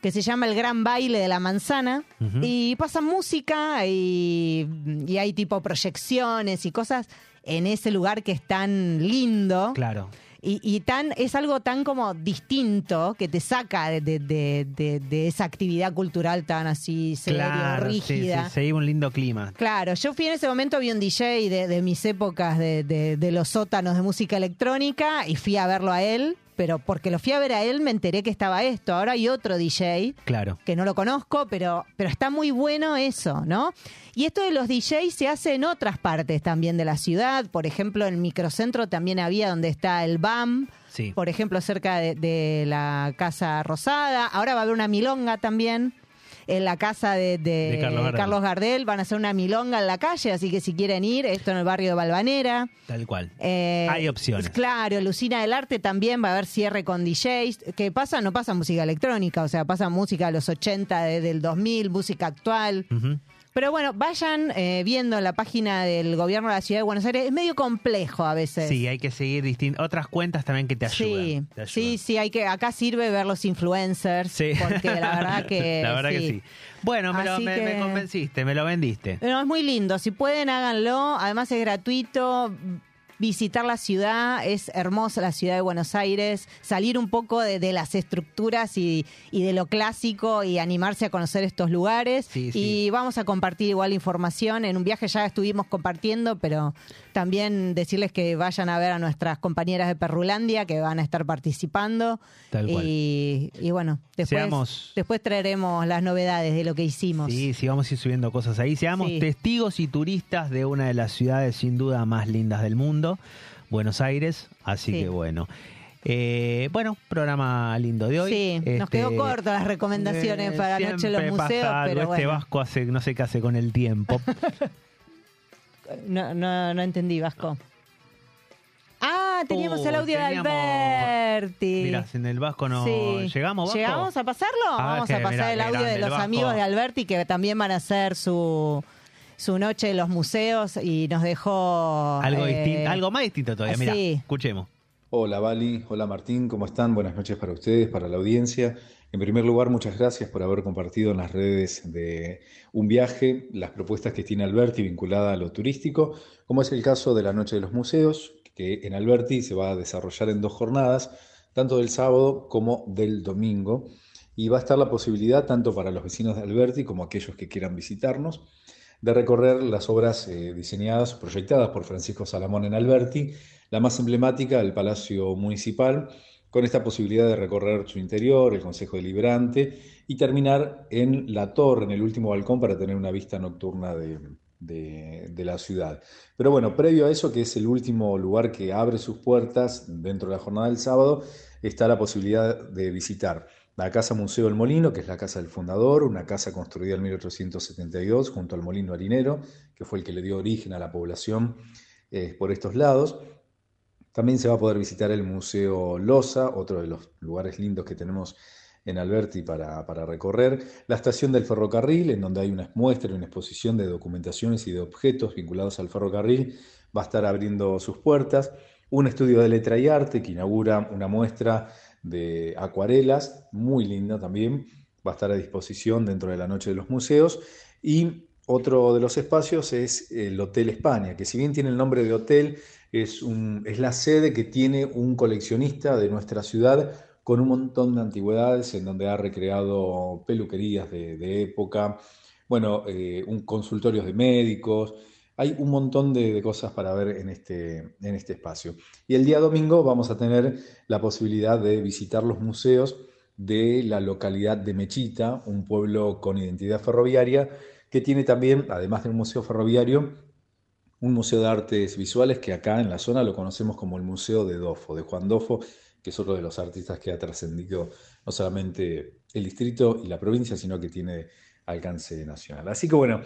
que se llama El Gran Baile de la Manzana. Y pasan música y, y hay tipo proyecciones y cosas en ese lugar que es tan lindo.
Claro.
Y, y tan, es algo tan como distinto que te saca de, de- de- de- de esa actividad cultural tan así seria,
claro, sí,
rígida.
se iba un lindo clima.
Claro, yo fui en ese momento, vi un DJ de, mis épocas de- de los sótanos de música electrónica y fui a verlo a él, pero porque lo fui a ver a él me enteré que estaba esto. Ahora hay otro DJ
Claro.
que no lo conozco, pero, pero está muy bueno eso, ¿no? Y esto de los DJs se hace en otras partes también de la ciudad. Por ejemplo, en el microcentro también había donde está el BAM,
Sí.
por ejemplo, cerca de, de la Casa Rosada. Ahora va a haber una milonga también. En la casa de, de
De Carlos Gardel.
Gardel van a hacer una milonga en la calle, así que si quieren ir, esto en el barrio de Balvanera.
Tal cual.
Eh,
Hay opciones.
Claro, Lucina del Arte también va a haber cierre con DJs. que pasa? No pasa música electrónica, o sea, pasa música de los 80, de- del 2000, música actual. Pero bueno, vayan eh, viendo la página del gobierno de la ciudad de Buenos Aires. Es medio complejo a veces.
Sí, hay que seguir distin- otras cuentas también que te ayudan.
Sí,
te ayudan.
sí, sí, hay que, acá sirve ver los influencers,
Sí.
porque la verdad [LAUGHS] que
La verdad que sí. Bueno, me, lo- me- convenciste, me lo vendiste.
Pero es muy lindo, si pueden háganlo, además es gratuito. Visitar la ciudad, es hermosa la ciudad de Buenos Aires, salir un poco de, de las estructuras y, y de lo clásico y animarse a conocer estos lugares.
Sí, sí.
Y vamos a compartir igual información. En un viaje ya estuvimos compartiendo, pero también decirles que vayan a ver a nuestras compañeras de Perrulandia que van a estar participando.
Tal cual.
Y, y bueno, después,
Seamos-
después traeremos las novedades de lo que hicimos.
Sí, sí, vamos a ir subiendo cosas ahí. Seamos
Sí.
testigos y turistas de una de las ciudades sin duda más lindas del mundo, Buenos Aires. Así
Sí.
que bueno. Eh, bueno, programa lindo de hoy.
Sí, nos
Este,
quedó corto las recomendaciones
eh,
para Noche en los
pasa
Museos, pero
Este
bueno.
Vasco hace, no sé qué hace con el tiempo. [LAUGHS]
No, no, no entendí, Vasco. Ah, teníamos
Uh,
el audio
teníamos-
de Alberti.
Mira, en el Vasco no
Sí.
llegamos. Vasco?
¿Llegamos a pasarlo?
Ah,
Vamos a pasar
mirá,
el audio de los amigos de Alberti que también van a hacer su, su noche en los museos y nos dejó...
Algo,
eh,
distinto, algo más distinto todavía. Mira,
sí.
escuchemos.
Hola Vali, hola Martín, ¿cómo están? Buenas noches para ustedes, para la audiencia. En primer lugar, muchas gracias por haber compartido en las redes de un viaje las propuestas que tiene Alberti vinculada a lo turístico, como es el caso de la Noche de los Museos, que en Alberti se va a desarrollar en dos jornadas, tanto del sábado como del domingo, y va a estar la posibilidad, tanto para los vecinos de Alberti como aquellos que quieran visitarnos, de recorrer las obras eh, diseñadas, proyectadas por Francisco Salamón en Alberti, la más emblemática, el Palacio Municipal, con esta posibilidad de recorrer su interior, el Consejo Deliberante, y terminar en la torre, en el último balcón, para tener una vista nocturna de, de- de la ciudad. Pero bueno, previo a eso, que es el último lugar que abre sus puertas dentro de la jornada del sábado, está la posibilidad de visitar la Casa Museo del Molino, que es la casa del fundador, una casa construida en 1872 junto al Molino Harinero, que fue el que le dio origen a la población eh, por estos lados. También se va a poder visitar el Museo Loza, otro de los lugares lindos que tenemos en Alberti para, para recorrer. La estación del ferrocarril, en donde hay una muestra y una exposición de documentaciones y de objetos vinculados al ferrocarril, va a estar abriendo sus puertas. Un estudio de letra y arte que inaugura una muestra de acuarelas, muy linda también, va a estar a disposición dentro de la Noche de los Museos. Y otro de los espacios es el Hotel España, que si bien tiene el nombre de hotel, es, un- es la sede que tiene un coleccionista de nuestra ciudad con un montón de antigüedades en donde ha recreado peluquerías de, época, bueno, eh, un consultorios de médicos, hay un montón de, cosas para ver en este, en este espacio. Y el día domingo vamos a tener la posibilidad de visitar los museos de la localidad de Mechita, un pueblo con identidad ferroviaria, que tiene también, además de un museo ferroviario, un museo de artes visuales que acá en la zona lo conocemos como el Museo de Dofo, de Juan Dofo, que es otro de los artistas que ha trascendido no solamente el distrito y la provincia, sino que tiene alcance nacional. Así que bueno,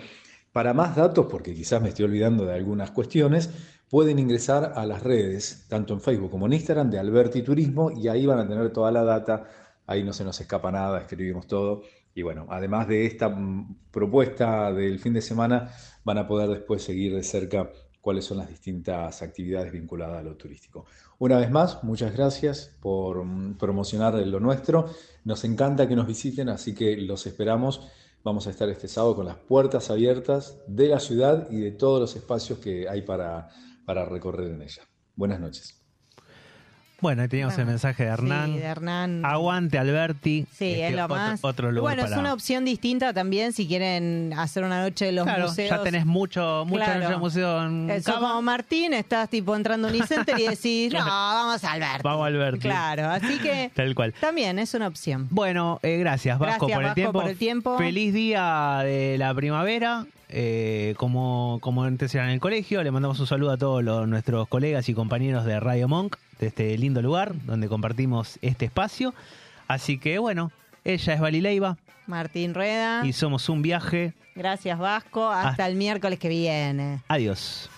para más datos, porque quizás me estoy olvidando de algunas cuestiones, pueden ingresar a las redes, tanto en Facebook como en Instagram, de Alberti Turismo, y ahí van a tener toda la data, ahí no se nos escapa nada, escribimos todo. Y bueno, además de esta mm, propuesta del fin de semana, van a poder después seguir de cerca cuáles son las distintas actividades vinculadas a lo turístico. Una vez más, muchas gracias por mm, promocionar lo nuestro. Nos encanta que nos visiten, así que los esperamos. Vamos a estar este sábado con las puertas abiertas de la ciudad y de todos los espacios que hay para, para recorrer en ella. Buenas noches.
Bueno, ahí teníamos el mensaje de Hernán.
Sí, de Hernán.
Aguante, Alberti.
Sí,
Este,
es lo
otro-
más.
Otro lugar
bueno, es
para-
una opción distinta también si quieren hacer una noche de los
Claro,
museos.
ya tenés mucho, mucho
Claro.
mucho museo en
Eso
Cava.
como Martín, estás tipo entrando a Unicenter y decís, [LAUGHS] no, vamos a Alberti.
Vamos a Alberti.
Claro, así que [LAUGHS]
Tal cual.
también es una opción.
Bueno, eh, gracias Vasco,
Gracias,
por, el
Vasco,
tiempo.
por el tiempo.
Feliz día de la primavera. Eh, como, como antes era en el colegio, le mandamos un saludo a todos los- nuestros colegas y compañeros de Radio Monk, de este lindo lugar donde compartimos este espacio. Así que bueno, ella es Valileiva
Martín Rueda,
y somos un viaje.
gracias Vasco, hasta el miércoles que viene.
Adiós.